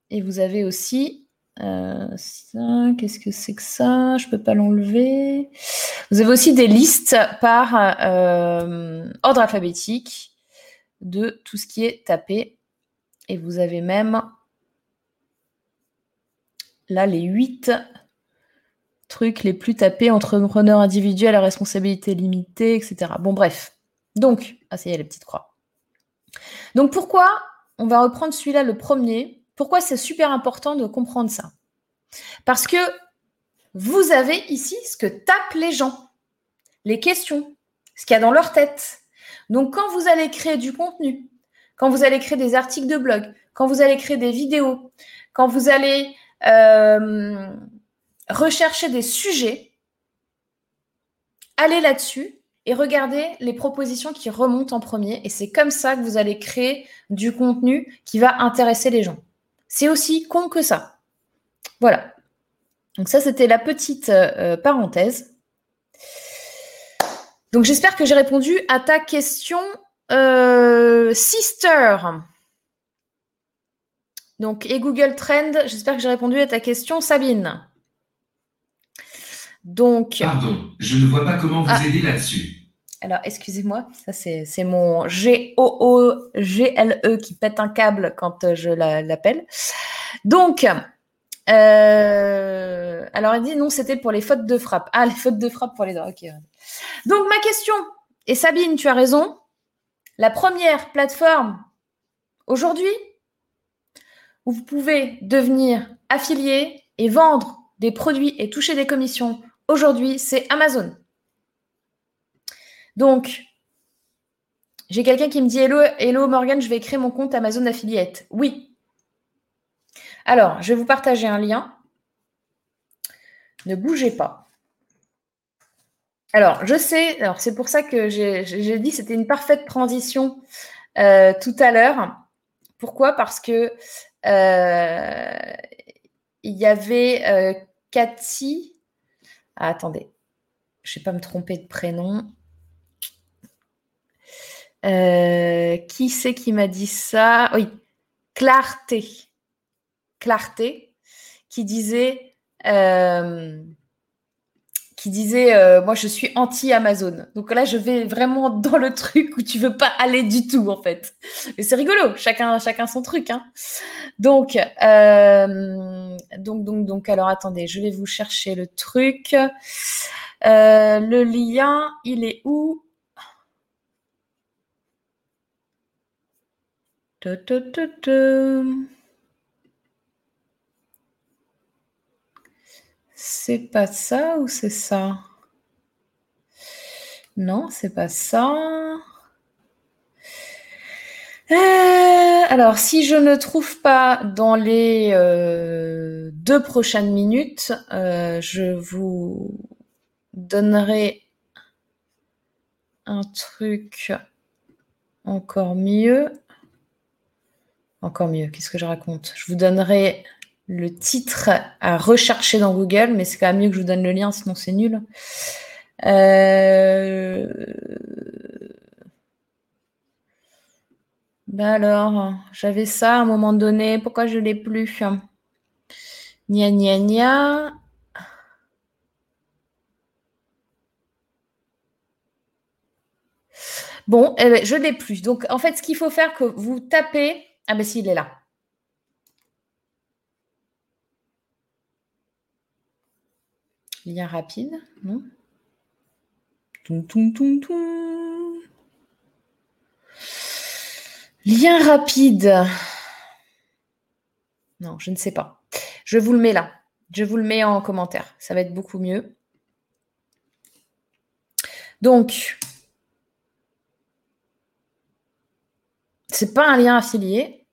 et vous avez aussi euh. Qu'est-ce que c'est que ça? Je ne peux pas l'enlever. Vous avez aussi des listes par euh, ordre alphabétique de tout ce qui est tapé et vous avez même là les huit trucs les plus tapés entrepreneurs individuels à responsabilité limitée, etc. Bon, bref. Donc, ah, ça y est, les petites croix. Donc, pourquoi on va reprendre celui-là le premier? Pourquoi c'est super important de comprendre ça? Parce que vous avez ici ce que tapent les gens, les questions, ce qu'il y a dans leur tête. Donc, quand vous allez créer du contenu, quand vous allez créer des articles de blog, quand vous allez créer des vidéos, quand vous allez euh, rechercher des sujets, allez là-dessus et regardez les propositions qui remontent en premier. Et c'est comme ça que vous allez créer du contenu qui va intéresser les gens. C'est aussi con que ça. Voilà. Donc ça, c'était la petite euh, parenthèse. Donc j'espère que j'ai répondu à ta question euh, sister. Donc, et Google Trend, j'espère que j'ai répondu à ta question, Sabine. Donc. Pardon, je ne vois pas comment vous ah. aider là-dessus. Alors, excusez-moi, ça c'est mon G-O-O-G-L-E qui pète un câble quand je l'appelle. Donc, euh, alors elle dit non, c'était pour les fautes de frappe. Ah, les fautes de frappe pour les doigts. Ok. Donc, ma question, et Sabine, tu as raison, la première plateforme aujourd'hui où vous pouvez devenir affilié et vendre des produits et toucher des commissions aujourd'hui, c'est Amazon. Donc, j'ai quelqu'un qui me dit Hello, hello Morgan, je vais créer mon compte Amazon Affiliate. Oui. Alors, je vais vous partager un lien. Ne bougez pas. Alors, je sais, c'est pour ça que j'ai dit c'était une parfaite transition euh, tout à l'heure. Pourquoi? Parce que euh, il y avait euh, Cathy. Ah, attendez, je ne vais pas me tromper de prénom. Qui c'est qui m'a dit ça? Oui, Clarté. Clarté, qui disait qui disait euh, moi je suis anti Amazon. Donc là je vais vraiment dans le truc où tu veux pas aller du tout en fait. Mais c'est rigolo, chacun chacun son truc. Hein. Donc euh, donc donc donc alors attendez, je vais vous chercher le truc. Euh, le lien, il est où? C'est pas ça ou c'est ça? Non, c'est pas ça. Euh, alors, si je ne trouve pas dans les euh, deux prochaines minutes, euh, je vous donnerai un truc encore mieux. Encore mieux, qu'est-ce que je raconte? Je vous donnerai le titre à rechercher dans Google, mais c'est quand même mieux que je vous donne le lien, sinon c'est nul. Euh... Ben alors, j'avais ça à un moment donné, pourquoi je ne l'ai plus? Nia, nia, nia. Bon, eh ben, je l'ai plus. Donc, en fait, ce qu'il faut faire, que vous tapez. Ah, ben si, il est là. Lien rapide, non? Lien rapide. Non, je ne sais pas. Je vous le mets là. Je vous le mets en commentaire. Ça va être beaucoup mieux. Donc, c'est pas un lien affilié.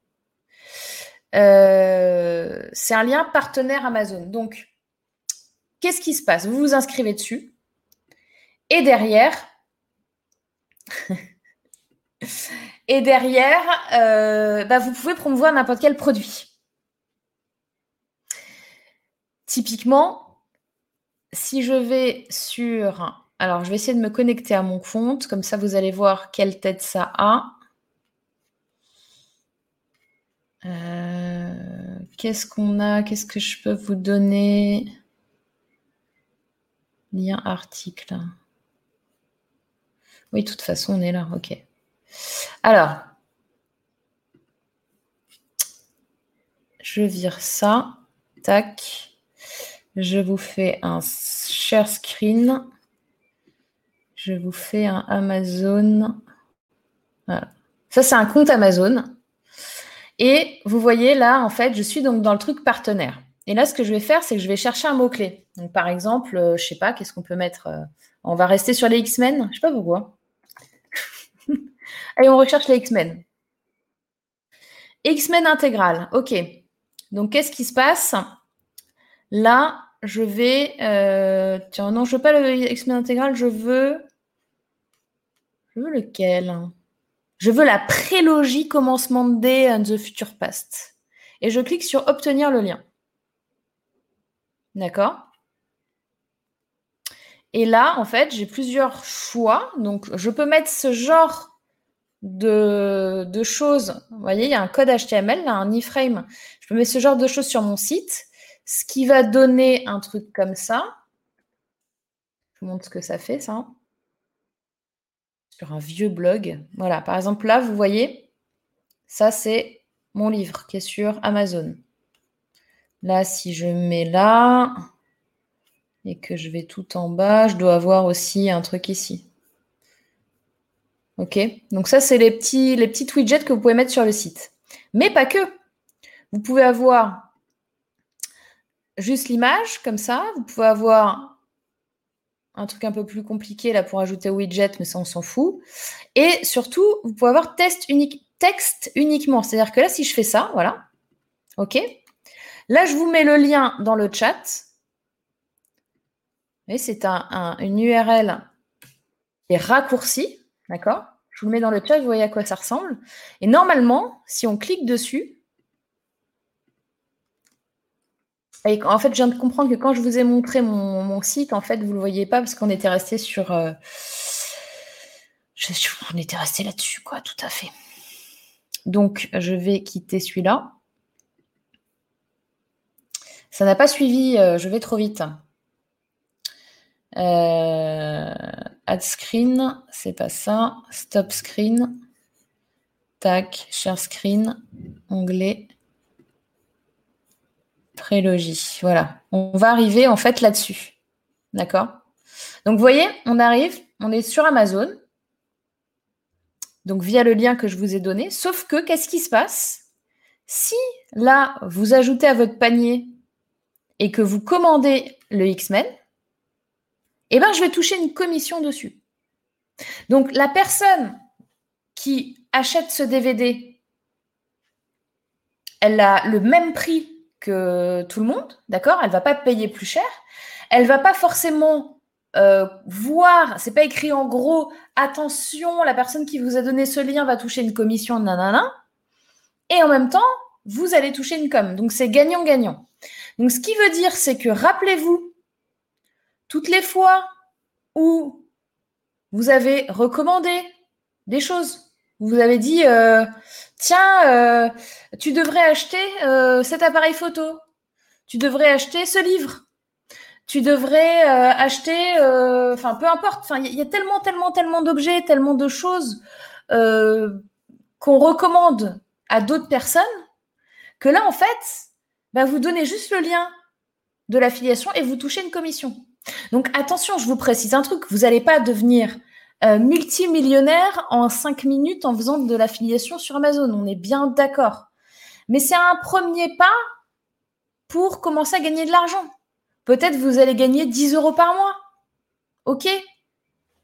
Euh, c'est un lien partenaire Amazon. Donc, qu'est-ce qui se passe? Vous vous inscrivez dessus. Et derrière, *laughs* et derrière, euh, bah, vous pouvez promouvoir n'importe quel produit. Typiquement, si je vais sur... Alors, je vais essayer de me connecter à mon compte, comme ça vous allez voir quelle tête ça a. Euh, qu'est-ce qu'on a? Qu'est-ce que je peux vous donner? Lien article. Oui, de toute façon, on est là. OK. Alors, je vire ça. Tac. Je vous fais un share screen. Je vous fais un Amazon. Voilà. Ça, c'est un compte Amazon. Et vous voyez là, en fait, je suis donc dans le truc partenaire. Et là, ce que je vais faire, c'est que je vais chercher un mot-clé. Donc, par exemple, je euh, je sais pas, qu'est-ce qu'on peut mettre euh, On va rester sur les X-Men. Je sais pas pourquoi. *laughs* Allez, on recherche les X-Men. X-Men intégral. OK. Donc, qu'est-ce qui se passe? Là, je vais. Euh, tiens, non, je veux pas le X-Men intégral, je veux. Je veux lequel? Je veux la prélogie commencement de Day and the Future Past. Et je clique sur obtenir le lien. D'accord? Et là, en fait, j'ai plusieurs choix. Donc, je peux mettre ce genre de, choses. Vous voyez, il y a un code HTML, un iframe. Je peux mettre ce genre de choses sur mon site, ce qui va donner un truc comme ça. Je vous montre ce que ça fait, ça. Sur un vieux blog. Voilà, par exemple, là, vous voyez, ça, c'est mon livre qui est sur Amazon. Là, si je mets là et que je vais tout en bas, je dois avoir aussi un truc ici. OK Donc ça, c'est les petits, les petits widgets que vous pouvez mettre sur le site. Mais pas que. Vous pouvez avoir juste l'image, comme ça. Vous pouvez avoir un truc un peu plus compliqué là pour ajouter widget, mais ça, on s'en fout. Et surtout, vous pouvez avoir test unique, texte uniquement. C'est-à-dire que là, si je fais ça, voilà. OK Là, je vous mets le lien dans le chat. Et c'est un, une URL qui est raccourcie. D'accord? Je vous le mets dans le chat, vous voyez à quoi ça ressemble. Et normalement, si on clique dessus, en fait, je viens de comprendre que quand je vous ai montré mon, site, en fait, vous ne le voyez pas parce qu'on était resté sur. Euh, on était resté là-dessus, quoi, tout à fait. Donc, je vais quitter celui-là. Ça n'a pas suivi, euh, je vais trop vite. Euh, add screen, c'est pas ça. Stop screen. Tac, share screen, onglet, prélogie. Voilà. On va arriver en fait là-dessus. D'accord? Donc vous voyez, on arrive, on est sur Amazon. Donc via le lien que je vous ai donné. Sauf que qu'est-ce qui se passe? Si là, vous ajoutez à votre panier et que vous commandez le X-Men, eh ben, je vais toucher une commission dessus. Donc, la personne qui achète ce DVD, elle a le même prix que tout le monde, d'accord? Elle va pas payer plus cher. Elle va pas forcément euh, voir, c'est pas écrit en gros, attention, la personne qui vous a donné ce lien va toucher une commission, nanana. Et en même temps, vous allez toucher une com. Donc, c'est gagnant-gagnant. Donc, ce qui veut dire, c'est que rappelez-vous, toutes les fois où vous avez recommandé des choses, vous avez dit, euh, tiens, euh, tu devrais acheter euh, cet appareil photo, tu devrais acheter ce livre. Tu devrais acheter, enfin peu importe. Enfin, il y, a tellement, tellement, tellement d'objets, tellement de choses qu'on recommande à d'autres personnes que là, en fait, bah, vous donnez juste le lien de l'affiliation et vous touchez une commission. Donc attention, je vous précise un truc, vous n'allez pas devenir multimillionnaire en cinq minutes en faisant de l'affiliation sur Amazon. On est bien d'accord. Mais c'est un premier pas pour commencer à gagner de l'argent. Peut-être vous allez gagner 10 euros par mois. OK.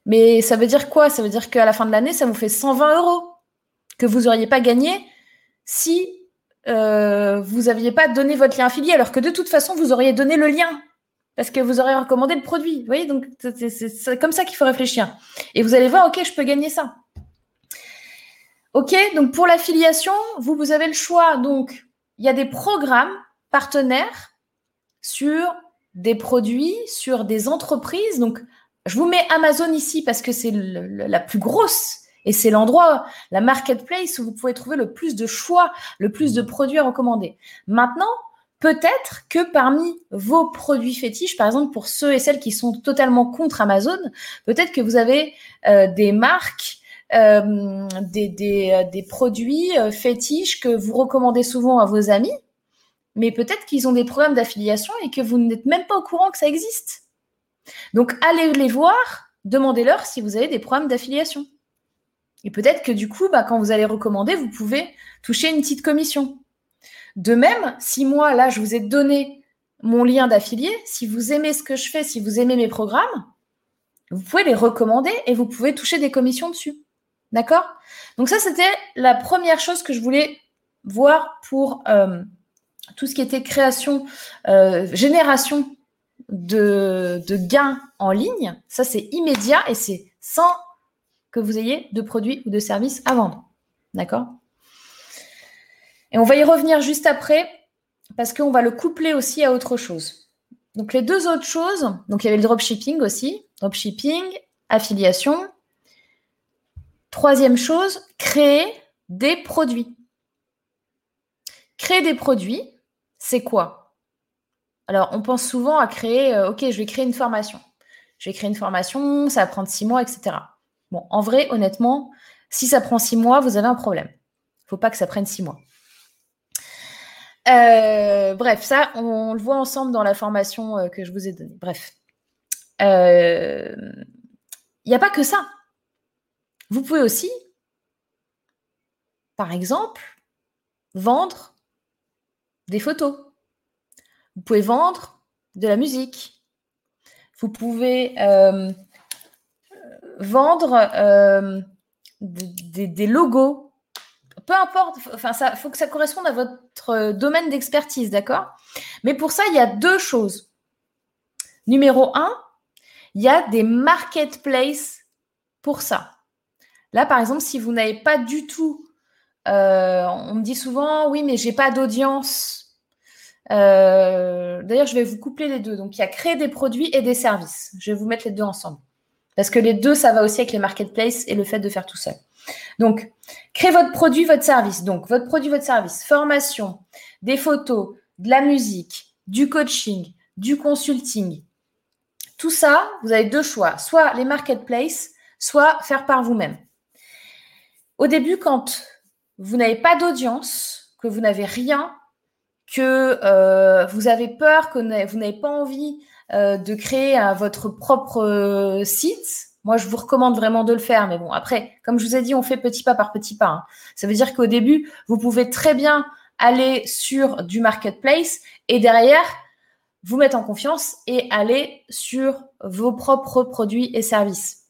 Mais ça veut dire quoi? Ça veut dire qu'à la fin de l'année, ça vous fait 120 euros que vous n'auriez pas gagné si euh, vous n'aviez pas donné votre lien affilié, alors que de toute façon, vous auriez donné le lien parce que vous auriez recommandé le produit. Vous voyez, donc c'est comme ça qu'il faut réfléchir. Et vous allez voir, OK, je peux gagner ça. OK, donc pour l'affiliation, vous, vous avez le choix. Donc, il y a des programmes partenaires sur des produits, sur des entreprises. Donc, je vous mets Amazon ici parce que c'est la plus grosse et c'est l'endroit, la marketplace où vous pouvez trouver le plus de choix, le plus de produits à recommander. Maintenant, peut-être que parmi vos produits fétiches, par exemple pour ceux et celles qui sont totalement contre Amazon, peut-être que vous avez euh, des marques euh, des, euh, des, produits fétiches que vous recommandez souvent à vos amis, mais peut-être qu'ils ont des programmes d'affiliation et que vous n'êtes même pas au courant que ça existe. Donc allez les voir, demandez-leur si vous avez des programmes d'affiliation. Et peut-être que du coup, bah, quand vous allez recommander, vous pouvez toucher une petite commission. De même, si moi, là, je vous ai donné mon lien d'affilié, si vous aimez ce que je fais, si vous aimez mes programmes, vous pouvez les recommander et vous pouvez toucher des commissions dessus. D'accord? Donc ça, c'était la première chose que je voulais voir pour euh, tout ce qui était création, euh, génération de, de, gains en ligne. Ça, c'est immédiat et c'est sans que vous ayez de produits ou de services à vendre. D'accord? Et on va y revenir juste après parce qu'on va le coupler aussi à autre chose. Donc les deux autres choses, donc il y avait le dropshipping aussi, dropshipping, affiliation, Troisième chose, créer des produits. Créer des produits, c'est quoi? Alors, on pense souvent à créer, euh, ok, je vais créer une formation. Je vais créer une formation, ça va prendre six mois, etc. Bon, en vrai, honnêtement, si ça prend six mois, vous avez un problème. Il ne faut pas que ça prenne six mois. Euh, bref, ça, on, le voit ensemble dans la formation euh, que je vous ai donnée. Bref. Il n'y a pas que ça. Vous pouvez aussi, par exemple, vendre des photos. Vous pouvez vendre de la musique. Vous pouvez euh, vendre euh, des, logos. Peu importe, enfin, faut que ça corresponde à votre domaine d'expertise, d'accord? Mais pour ça, il y a deux choses. Numéro un, il y a des marketplaces pour ça. Là, par exemple, si vous n'avez pas du tout, euh, on me dit souvent, oui, mais j'ai pas d'audience. Euh, d'ailleurs, je vais vous coupler les deux. Donc, il y a créer des produits et des services. Je vais vous mettre les deux ensemble. Parce que les deux, ça va aussi avec les marketplaces et le fait de faire tout seul. Donc, créer votre produit, votre service. Donc, votre produit, votre service. Formation, des photos, de la musique, du coaching, du consulting. Tout ça, vous avez deux choix. Soit les marketplaces, soit faire par vous-même. Au début, quand vous n'avez pas d'audience, que vous n'avez rien, que euh, vous avez peur, que vous n'avez pas envie euh, de créer votre propre euh, site, moi, je vous recommande vraiment de le faire. Mais bon, après, comme je vous ai dit, on fait petit pas par petit pas. Hein. Ça veut dire qu'au début, vous pouvez très bien aller sur du marketplace et derrière, vous mettre en confiance et aller sur vos propres produits et services.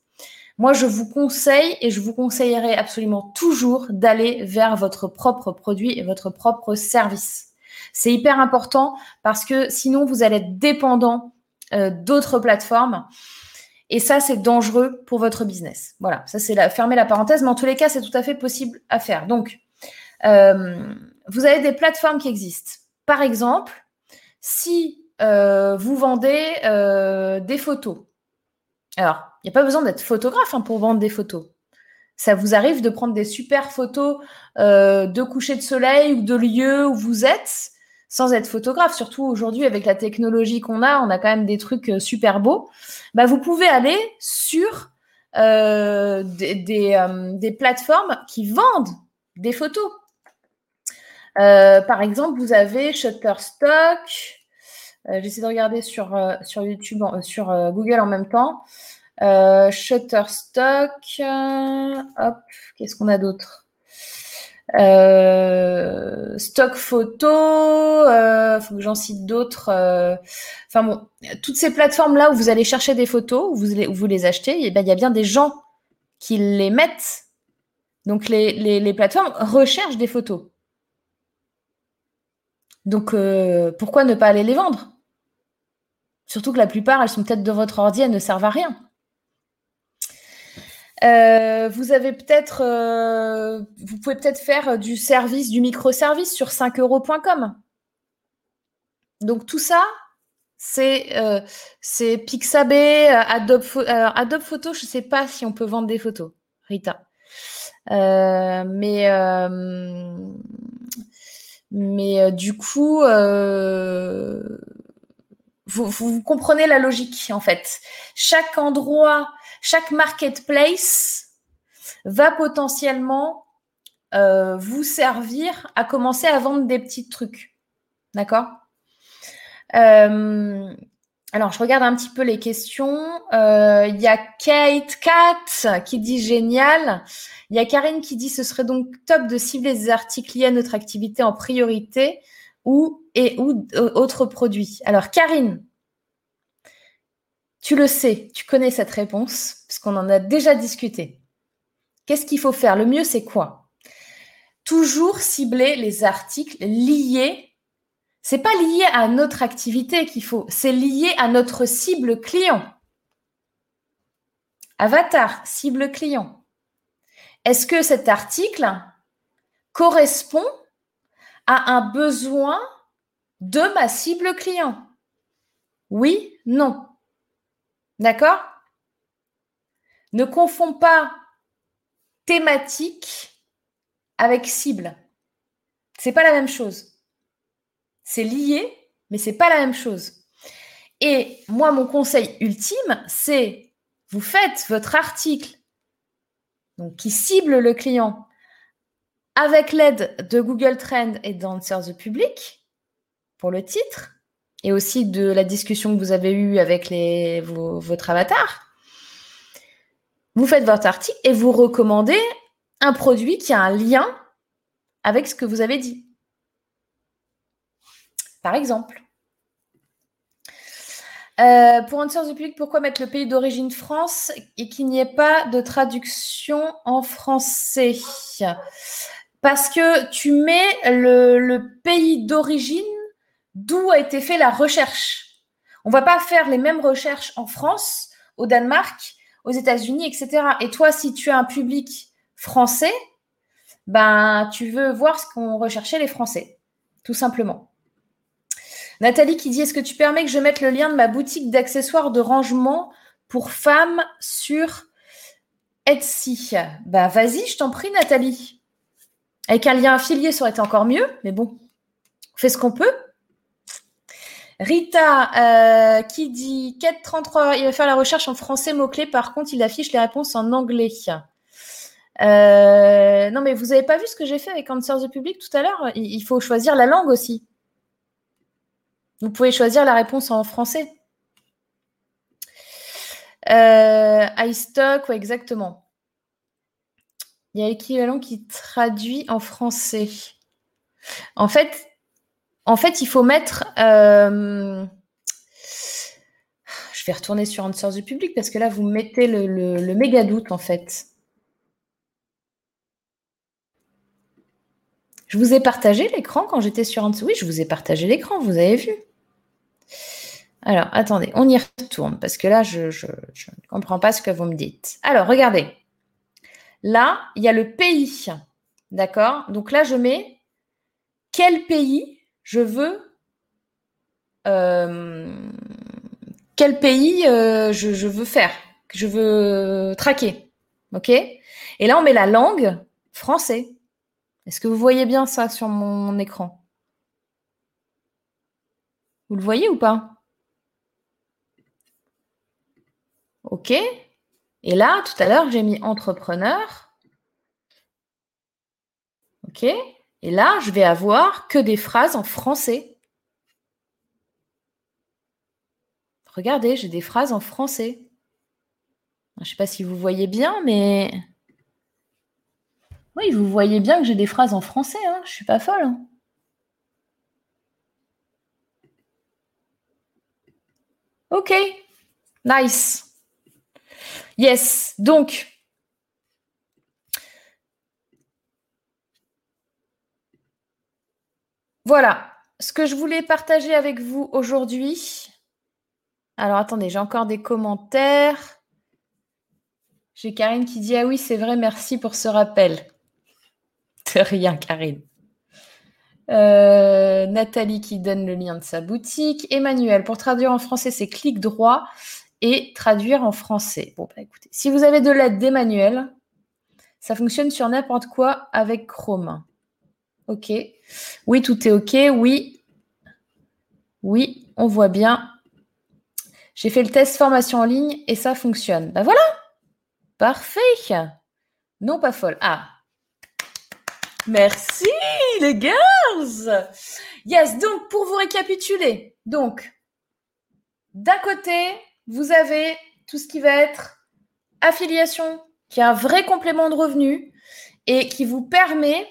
Moi, je vous conseille et je vous conseillerais absolument toujours d'aller vers votre propre produit et votre propre service. C'est hyper important parce que sinon, vous allez être dépendant euh, d'autres plateformes. Et ça, c'est dangereux pour votre business. Voilà, ça, c'est la, fermer la parenthèse, mais en tous les cas, c'est tout à fait possible à faire. Donc, euh, vous avez des plateformes qui existent. Par exemple, si euh, vous vendez des photos, alors, il n'y a pas besoin d'être photographe hein, pour vendre des photos. Ça vous arrive de prendre des super photos euh, de coucher de soleil ou de lieux où vous êtes sans être photographe, surtout aujourd'hui avec la technologie qu'on a, on a quand même des trucs euh, super beaux, bah, vous pouvez aller sur euh, des, euh, des, plateformes qui vendent des photos. par exemple, vous avez Shutterstock. J'essaie de regarder sur, sur YouTube, sur Google en même temps. Shutterstock. hop, qu'est-ce qu'on a d'autre? Euh, stock photo, euh, faut que j'en cite d'autres. Euh, enfin bon, toutes ces plateformes là où vous allez chercher des photos, où vous, les, achetez, et eh ben il y a bien des gens qui les mettent. Donc les, les, les plateformes recherchent des photos. Donc euh, pourquoi ne pas aller les vendre? Surtout que la plupart, elles sont peut-être de votre ordi, elles ne servent à rien. Euh, vous avez peut-être, euh, vous pouvez peut-être faire du service, du microservice sur 5euros.com. Donc tout ça, c'est euh, c'est Pixabay, Adobe, Adobe Photo. Je ne sais pas si on peut vendre des photos, Rita. mais mais du coup, vous, vous, comprenez la logique en fait. Chaque endroit chaque marketplace va potentiellement euh, vous servir à commencer à vendre des petits trucs. D'accord? Euh, alors, je regarde un petit peu les questions. Euh, il y a Kate Cat qui dit génial. Il y a Karine qui dit ce serait donc top de cibler des articles liés à notre activité en priorité ou et ou autres produits. Alors, Karine, tu le sais, tu connais cette réponse, parce qu'on en a déjà discuté. Qu'est-ce qu'il faut faire? Le mieux, c'est quoi? Toujours cibler les articles liés. C'est pas lié à notre activité qu'il faut, c'est lié à notre cible client. Avatar, cible client. Est-ce que cet article correspond à un besoin de ma cible client? Oui, non. D'accord? Ne confonds pas thématique avec cible. C'est pas la même chose. C'est lié, mais c'est pas la même chose. Et moi, mon conseil ultime, c'est vous faites votre article donc, qui cible le client avec l'aide de Google Trends et d'Answer the Public pour le titre et aussi de la discussion que vous avez eue avec les, votre avatar. Vous faites votre article et vous recommandez un produit qui a un lien avec ce que vous avez dit. Par exemple. Euh, pour un du public, pourquoi mettre le pays d'origine France et qu'il n'y ait pas de traduction en français? Parce que tu mets le pays d'origine d'où a été fait la recherche. On va pas faire les mêmes recherches en France, au Danemark, aux États-Unis, etc. Et toi, si tu as un public français, ben, tu veux voir ce qu'ont recherché les Français, tout simplement. Nathalie qui dit Est-ce que tu permets que je mette le lien de ma boutique d'accessoires de rangement pour femmes sur Etsy? Bah, vas-y, je t'en prie, Nathalie. Avec un lien affilié, ça aurait été encore mieux, mais bon, on fait ce qu'on peut. Rita euh, qui dit Quête 33, il va faire la recherche en français mot-clé, par contre il affiche les réponses en anglais. Euh, non mais vous n'avez pas vu ce que j'ai fait avec Answer the Public tout à l'heure? Il faut choisir la langue aussi. Vous pouvez choisir la réponse en français. Euh, iStock, ouais, exactement. Il y a l'équivalent qui traduit en français. En fait, en fait, il faut mettre. Euh, je vais retourner sur Answers du public parce que là, vous mettez le, méga doute en fait. Je vous ai partagé l'écran quand j'étais sur Answers. Oui, je vous ai partagé l'écran, vous avez vu. Alors, attendez, on y retourne parce que là, je ne comprends pas ce que vous me dites. Alors, regardez. Là, il y a le pays. D'accord? Donc là, je mets quel pays je veux euh, quel pays euh, je, veux faire, que je veux traquer. OK? Et là, on met la langue français. Est-ce que vous voyez bien ça sur mon écran? Vous le voyez ou pas? OK. Et là, tout à l'heure, j'ai mis entrepreneur. OK. Et là, je vais avoir que des phrases en français. Regardez, j'ai des phrases en français. Je ne sais pas si vous voyez bien, mais... Oui, vous voyez bien que j'ai des phrases en français. Hein. Je ne suis pas folle. Hein. OK. Nice. Yes. Donc, voilà ce que je voulais partager avec vous aujourd'hui. Alors, attendez, j'ai encore des commentaires. J'ai Karine qui dit Ah oui, c'est vrai, merci pour ce rappel. *laughs* De rien, Karine. Euh, Nathalie qui donne le lien de sa boutique. Emmanuel, pour traduire en français, c'est clic droit et traduire en français. Bon, bah écoutez, si vous avez de l'aide d'Emmanuel, ça fonctionne sur n'importe quoi avec Chrome. OK. Oui, tout est OK. Oui. Oui, on voit bien. J'ai fait le test formation en ligne et ça fonctionne. Ben voilà. Parfait. Non, pas folle. Ah. Merci, les girls. Yes, donc pour vous récapituler, donc d'un côté, vous avez tout ce qui va être affiliation, qui est un vrai complément de revenu et qui vous permet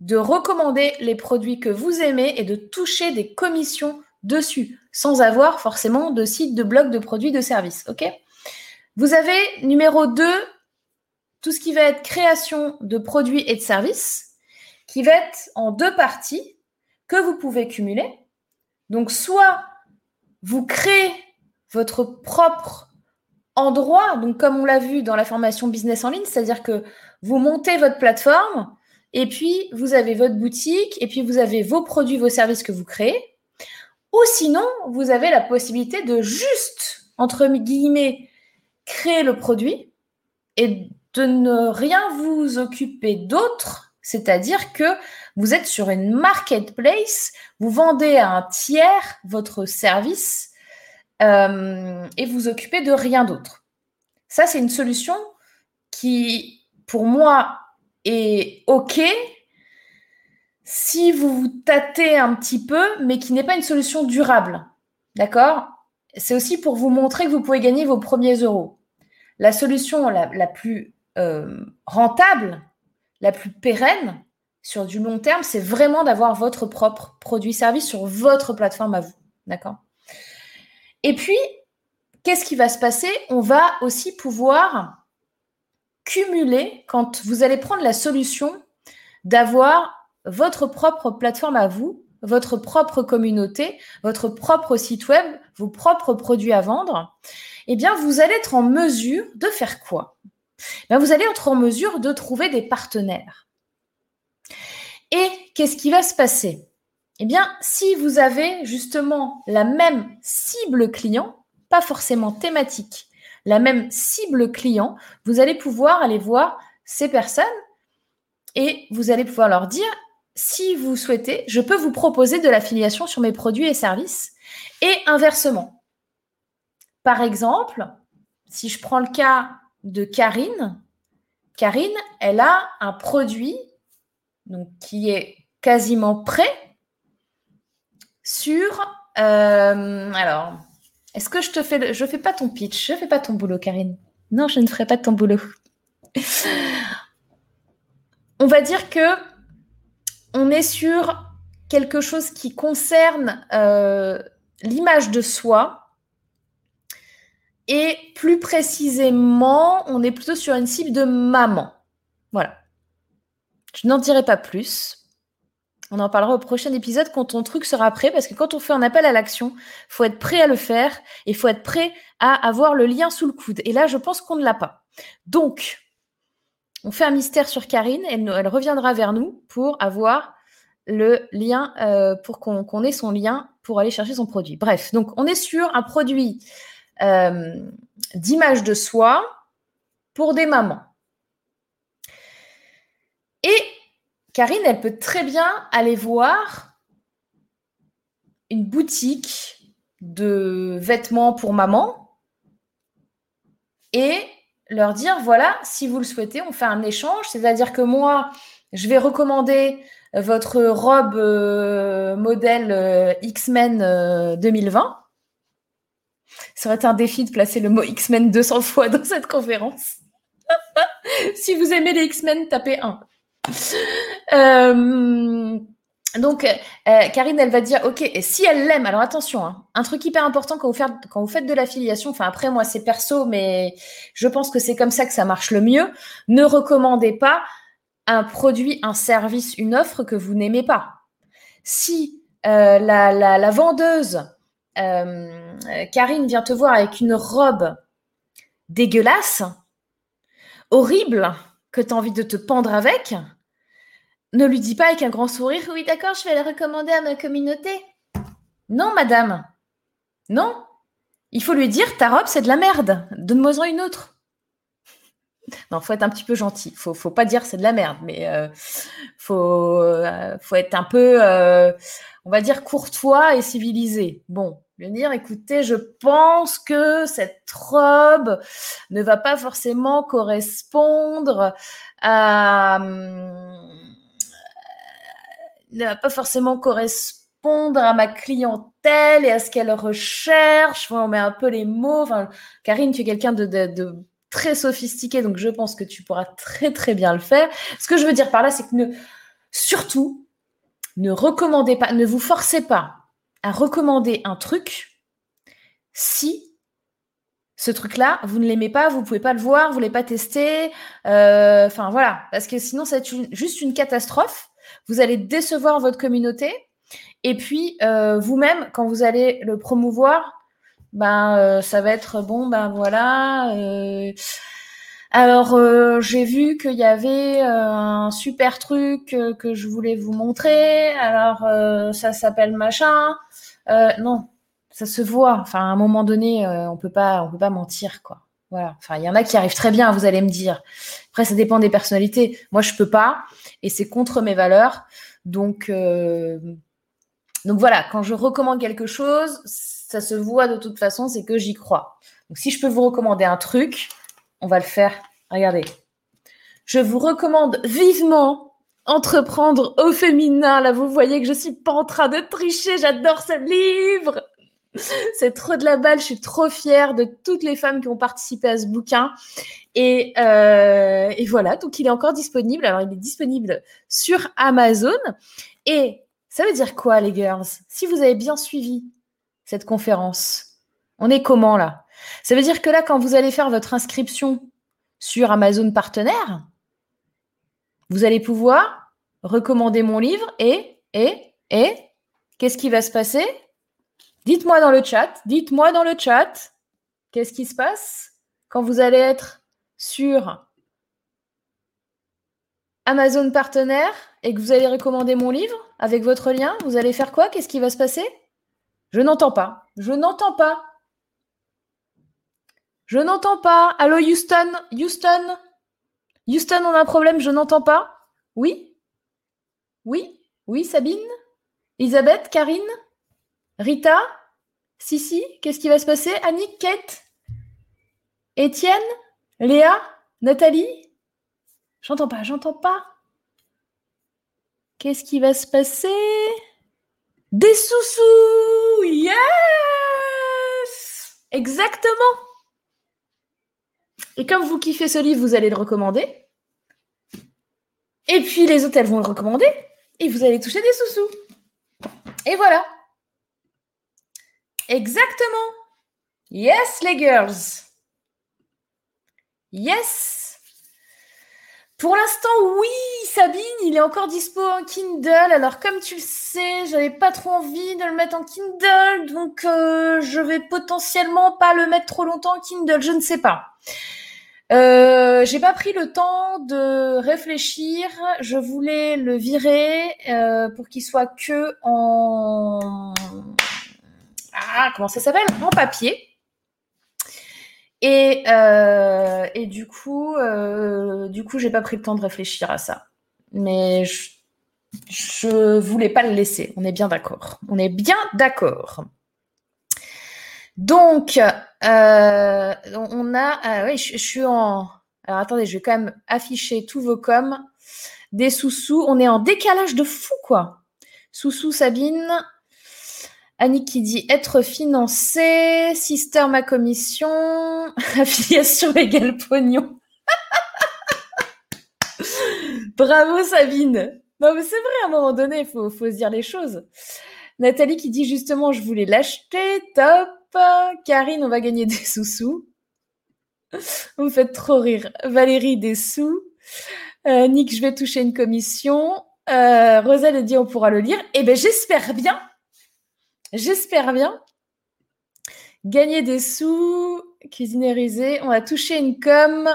de recommander les produits que vous aimez et de toucher des commissions dessus, sans avoir forcément de site, de blog, de produits, de services. OK? Vous avez numéro 2, tout ce qui va être création de produits et de services, qui va être en deux parties que vous pouvez cumuler. Donc, soit vous créez votre propre endroit, comme on l'a vu dans la formation business en ligne, c'est-à-dire que vous montez votre plateforme et puis vous avez votre boutique et puis vous avez vos produits, vos services que vous créez. Ou sinon, vous avez la possibilité de juste, entre guillemets, créer le produit et de ne rien vous occuper d'autre, c'est-à-dire que vous êtes sur une marketplace, vous vendez à un tiers votre service euh, et vous occupez de rien d'autre. Ça, c'est une solution qui, pour moi, est OK si vous vous tâtez un petit peu, mais qui n'est pas une solution durable. D'accord? C'est aussi pour vous montrer que vous pouvez gagner vos premiers euros. La solution la, plus euh, rentable, la plus pérenne sur du long terme, c'est vraiment d'avoir votre propre produit-service sur votre plateforme à vous. D'accord? Et puis, qu'est-ce qui va se passer? On va aussi pouvoir cumuler, quand vous allez prendre la solution d'avoir votre propre plateforme à vous, votre propre communauté, votre propre site web, vos propres produits à vendre, eh bien, vous allez être en mesure de faire quoi? Eh Vous allez être en mesure de trouver des partenaires. Et qu'est-ce qui va se passer? Eh bien, si vous avez justement la même cible client, pas forcément thématique, la même cible client, vous allez pouvoir aller voir ces personnes et vous allez pouvoir leur dire si vous souhaitez, je peux vous proposer de l'affiliation sur mes produits et services. Et inversement. Par exemple, si je prends le cas de Karine, Karine, elle a un produit qui est quasiment prêt sur... Euh, alors, est-ce que je te fais... je ne fais pas ton pitch, je fais pas ton boulot, Karine. Non, je ne ferai pas ton boulot. *laughs* On va dire que on est sur quelque chose qui concerne euh, l'image de soi. Et plus précisément, on est plutôt sur une cible de maman. Voilà. Je n'en dirai pas plus. On en parlera au prochain épisode quand ton truc sera prêt, parce que quand on fait un appel à l'action, faut être prêt à le faire et faut être prêt à avoir le lien sous le coude. Et là, je pense qu'on ne l'a pas. Donc, on fait un mystère sur Karine, elle, elle reviendra vers nous pour avoir le lien, euh, pour qu'on ait son lien pour aller chercher son produit. Bref, donc on est sur un produit euh, d'image de soi pour des mamans. Et Karine, elle peut très bien aller voir une boutique de vêtements pour maman et leur dire voilà, si vous le souhaitez, on fait un échange. C'est-à-dire que moi, je vais recommander votre robe euh, modèle euh, X-Men 2020. Ça aurait été un défi de placer le mot X-Men 200 fois dans cette conférence. *laughs* si vous aimez les X-Men, tapez 1. Euh, donc, euh, Karine, elle va dire, OK, et si elle l'aime, alors attention, hein, un truc hyper important quand vous, faites, quand vous faites de l'affiliation, enfin après, moi, c'est perso, mais je pense que c'est comme ça que ça marche le mieux. Ne recommandez pas un produit, un service, une offre que vous n'aimez pas. Si euh, la, la, vendeuse, Karine, vient te voir avec une robe dégueulasse, horrible, que tu as envie de te pendre avec, ne lui dis pas avec un grand sourire, oui d'accord, je vais la recommander à ma communauté. Non, madame. Non. Il faut lui dire, ta robe, c'est de la merde. Donne-moi-en une autre. Non, faut être un petit peu gentil. Faut, faut pas dire c'est de la merde, mais euh, faut, euh, faut être un peu, euh, on va dire courtois et civilisé. Bon, lui dire, écoutez, je pense que cette robe ne va pas forcément correspondre à, hum, ne va pas forcément correspondre à ma clientèle et à ce qu'elle recherche. on met un peu les mots. Enfin, Karine, tu es quelqu'un de, très sophistiqué, donc je pense que tu pourras très très bien le faire. Ce que je veux dire par là, c'est que surtout, ne recommandez pas, ne vous forcez pas à recommander un truc si ce truc-là, vous ne l'aimez pas, vous ne pouvez pas le voir, vous ne voulez pas tester. Euh, enfin voilà, parce que sinon, ça juste une catastrophe vous allez décevoir votre communauté. Et puis, euh, vous-même, quand vous allez le promouvoir, ben, euh, ça va être bon, ben voilà. Euh, alors, j'ai vu qu'il y avait un super truc que je voulais vous montrer. Alors, ça s'appelle machin. non, ça se voit. Enfin, à un moment donné, on peut pas, on peut pas mentir, quoi. Voilà. Enfin, il y en a qui arrivent très bien, vous allez me dire. Après, ça dépend des personnalités. Moi, je peux pas, et c'est contre mes valeurs. Donc, euh, donc voilà. Quand je recommande quelque chose, ça se voit de toute façon, c'est que j'y crois. Donc, si je peux vous recommander un truc, on va le faire. Regardez. Je vous recommande vivement entreprendre au féminin. Là, vous voyez que je suis pas en train de tricher. J'adore ce livre. *laughs* C'est trop de la balle. Je suis trop fière de toutes les femmes qui ont participé à ce bouquin. Et, euh, voilà, donc il est encore disponible. Alors, il est disponible sur Amazon. Et ça veut dire quoi, les girls? Si vous avez bien suivi cette conférence, on est comment là? Ça veut dire que là, quand vous allez faire votre inscription sur Amazon Partenaire, vous allez pouvoir recommander mon livre et, et, et, qu'est-ce qui va se passer? Dites-moi dans le chat, dites-moi dans le chat, qu'est-ce qui se passe quand vous allez être sur Amazon partenaire et que vous allez recommander mon livre avec votre lien, vous allez faire quoi? Qu'est-ce qui va se passer? Je n'entends pas. Je n'entends pas. Je n'entends pas. Allô Houston? Houston? Houston, on a un problème, je n'entends pas. Oui? Oui? Oui, Sabine? Elisabeth? Karine? Rita Sissi Qu'est-ce qui va se passer? Annick Kate Étienne Léa Nathalie? J'entends pas, j'entends pas. Qu'est-ce qui va se passer? Des sous-sous Yes Exactement Et comme vous kiffez ce livre, vous allez le recommander. Et puis les elles vont le recommander. Et vous allez toucher des sous-sous. Et voilà Exactement. Yes, les girls. Yes. Pour l'instant, oui, Sabine, il est encore dispo en Kindle. Alors, comme tu le sais, j'avais pas trop envie de le mettre en Kindle, donc euh, je vais potentiellement pas le mettre trop longtemps en Kindle. Je ne sais pas. Euh, j'ai pas pris le temps de réfléchir. Je voulais le virer euh, pour qu'il soit que en ah, comment ça s'appelle? En papier. Et, euh, et du coup, euh, du coup, j'ai pas pris le temps de réfléchir à ça. Mais je, je voulais pas le laisser. On est bien d'accord. On est bien d'accord. Donc, euh, on a. Ah oui, je, suis en. Alors attendez, je vais quand même afficher tous vos coms. Des sous-sous. On est en décalage de fou, quoi. Sous-sous Sabine. Annick qui dit être financé. Sister, ma commission. *laughs* Affiliation égale pognon. *laughs* Bravo Sabine. Non, mais c'est vrai, à un moment donné, il faut, faut se dire les choses. Nathalie qui dit justement, je voulais l'acheter, top. Karine, on va gagner des sous-sous. Vous me faites trop rire. Valérie, des sous. Euh, Nick, je vais toucher une commission. Euh, Roselle dit, on pourra le lire. Eh bien, j'espère bien. J'espère bien. Gagner des sous, cuisinériser. On va toucher une com.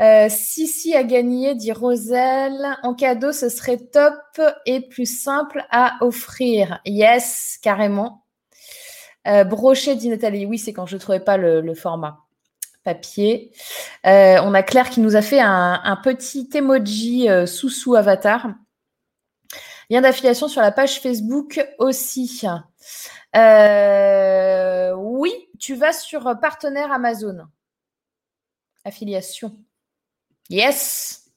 Euh, Sissi a gagné, dit Roselle. En cadeau, ce serait top et plus simple à offrir. Yes, carrément. Euh, brochet, dit Nathalie. Oui, c'est quand je ne trouvais pas le, format papier. Euh, on a Claire qui nous a fait un, petit emoji euh, sous-sous avatar. Lien d'affiliation sur la page Facebook aussi. oui, tu vas sur partenaire Amazon. Affiliation. Yes.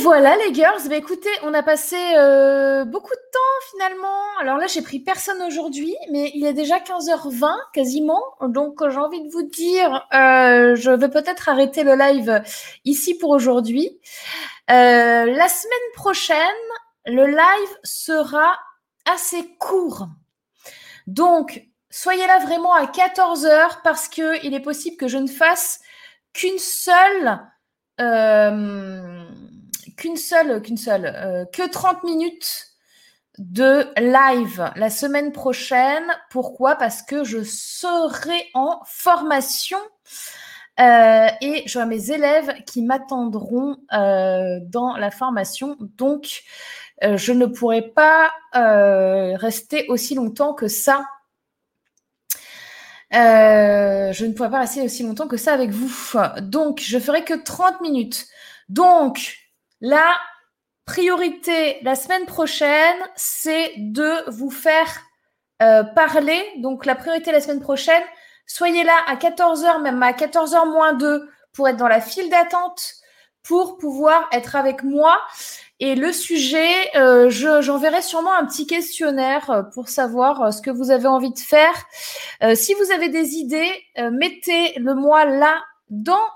Voilà les girls, bah, écoutez, on a passé euh, beaucoup de temps finalement. Alors là, j'ai pris personne aujourd'hui, mais il est déjà 15h20 quasiment. Donc j'ai envie de vous dire, euh, je vais peut-être arrêter le live ici pour aujourd'hui. Euh, la semaine prochaine, le live sera assez court. Donc, soyez là vraiment à 14h parce que il est possible que je ne fasse qu'une seule, qu'une seule, qu'une seule, euh, que 30 minutes de live la semaine prochaine. Pourquoi? Parce que je serai en formation euh, et j'aurai mes élèves qui m'attendront dans la formation. Donc, je ne pourrai pas rester aussi longtemps que ça euh, je ne pourrais pas rester aussi longtemps que ça avec vous. Donc, je ferai que 30 minutes. Donc, la priorité la semaine prochaine, c'est de vous faire euh, parler. Donc, la priorité la semaine prochaine, soyez là à 14h, même à 14h moins 2 pour être dans la file d'attente, pour pouvoir être avec moi. Et le sujet, euh, j'enverrai sûrement un petit questionnaire euh, pour savoir ce que vous avez envie de faire. Si vous avez des idées, mettez-le moi là dans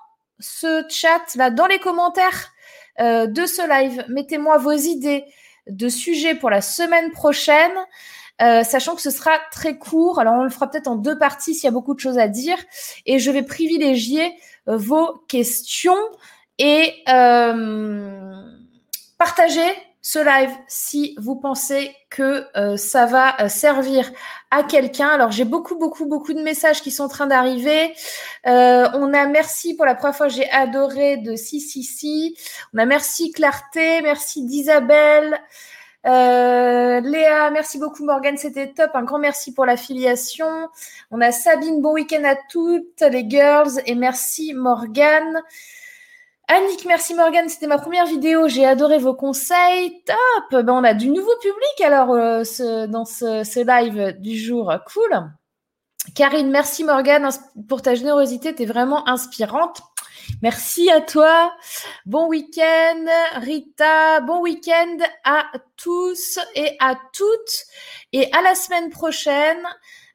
ce chat, là dans les commentaires de ce live. Mettez-moi vos idées de sujets pour la semaine prochaine. sachant que ce sera très court. Alors, on le fera peut-être en deux parties s'il y a beaucoup de choses à dire. Et je vais privilégier vos questions. Et Partagez ce live si vous pensez que euh, ça va euh, servir à quelqu'un. Alors j'ai beaucoup, beaucoup, beaucoup de messages qui sont en train d'arriver. Euh, on a merci pour la première fois, j'ai adoré de si, si, si. On a merci Clarté, merci d'Isabelle. Léa, merci beaucoup Morgane, c'était top. Un grand merci pour l'affiliation. On a Sabine, bon week-end à toutes les girls et merci Morgane. Annick, merci Morgane, c'était ma première vidéo, j'ai adoré vos conseils, top ben, On a du nouveau public alors euh, dans ce, live du jour, cool Karine, merci Morgane pour ta générosité, tu es vraiment inspirante. Merci à toi. Bon week-end, Rita. Bon week-end à tous et à toutes. Et à la semaine prochaine.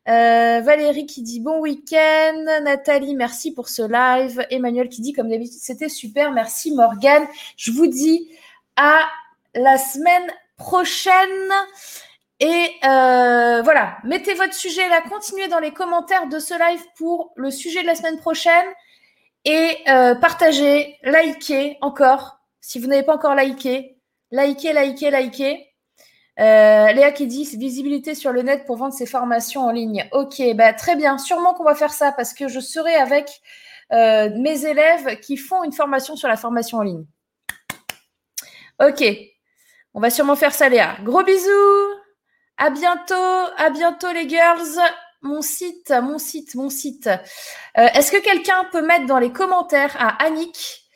Euh, Valérie qui dit bon week-end. Nathalie, merci pour ce live. Emmanuel qui dit comme d'habitude, c'était super. Merci Morgane. Je vous dis à la semaine prochaine. Et euh, voilà, mettez votre sujet là, continuez dans les commentaires de ce live pour le sujet de la semaine prochaine. Et euh, partagez, likez encore. Si vous n'avez pas encore liké, likez, likez, likez. Euh, Léa qui dit visibilité sur le net pour vendre ses formations en ligne. Ok, bah, très bien. Sûrement qu'on va faire ça parce que je serai avec euh, mes élèves qui font une formation sur la formation en ligne. Ok, on va sûrement faire ça, Léa. Gros bisous. À bientôt. À bientôt, les girls. Mon site, mon site, mon site. Euh, est-ce que quelqu'un peut mettre dans les commentaires à Annick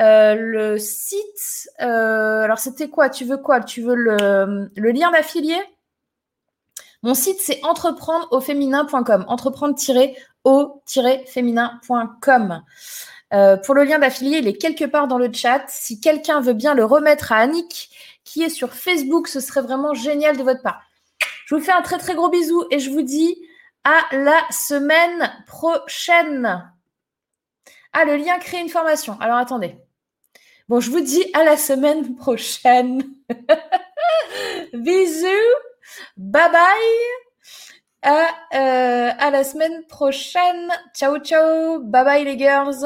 euh, le site, euh, alors c'était quoi? Tu veux quoi? Tu veux le, lien d'affilié? Mon site, c'est entreprendre-au-féminin.com. Entreprendre-au-féminin.com. Euh, pour le lien d'affilié, il est quelque part dans le chat. Si quelqu'un veut bien le remettre à Annick, qui est sur Facebook, ce serait vraiment génial de votre part. Je vous fais un très très gros bisou et je vous dis à la semaine prochaine. Ah, le lien crée une formation. Alors attendez. Bon, je vous dis à la semaine prochaine. *laughs* Bisous. Bye bye. À, euh, à la semaine prochaine. Ciao, ciao. Bye bye les girls.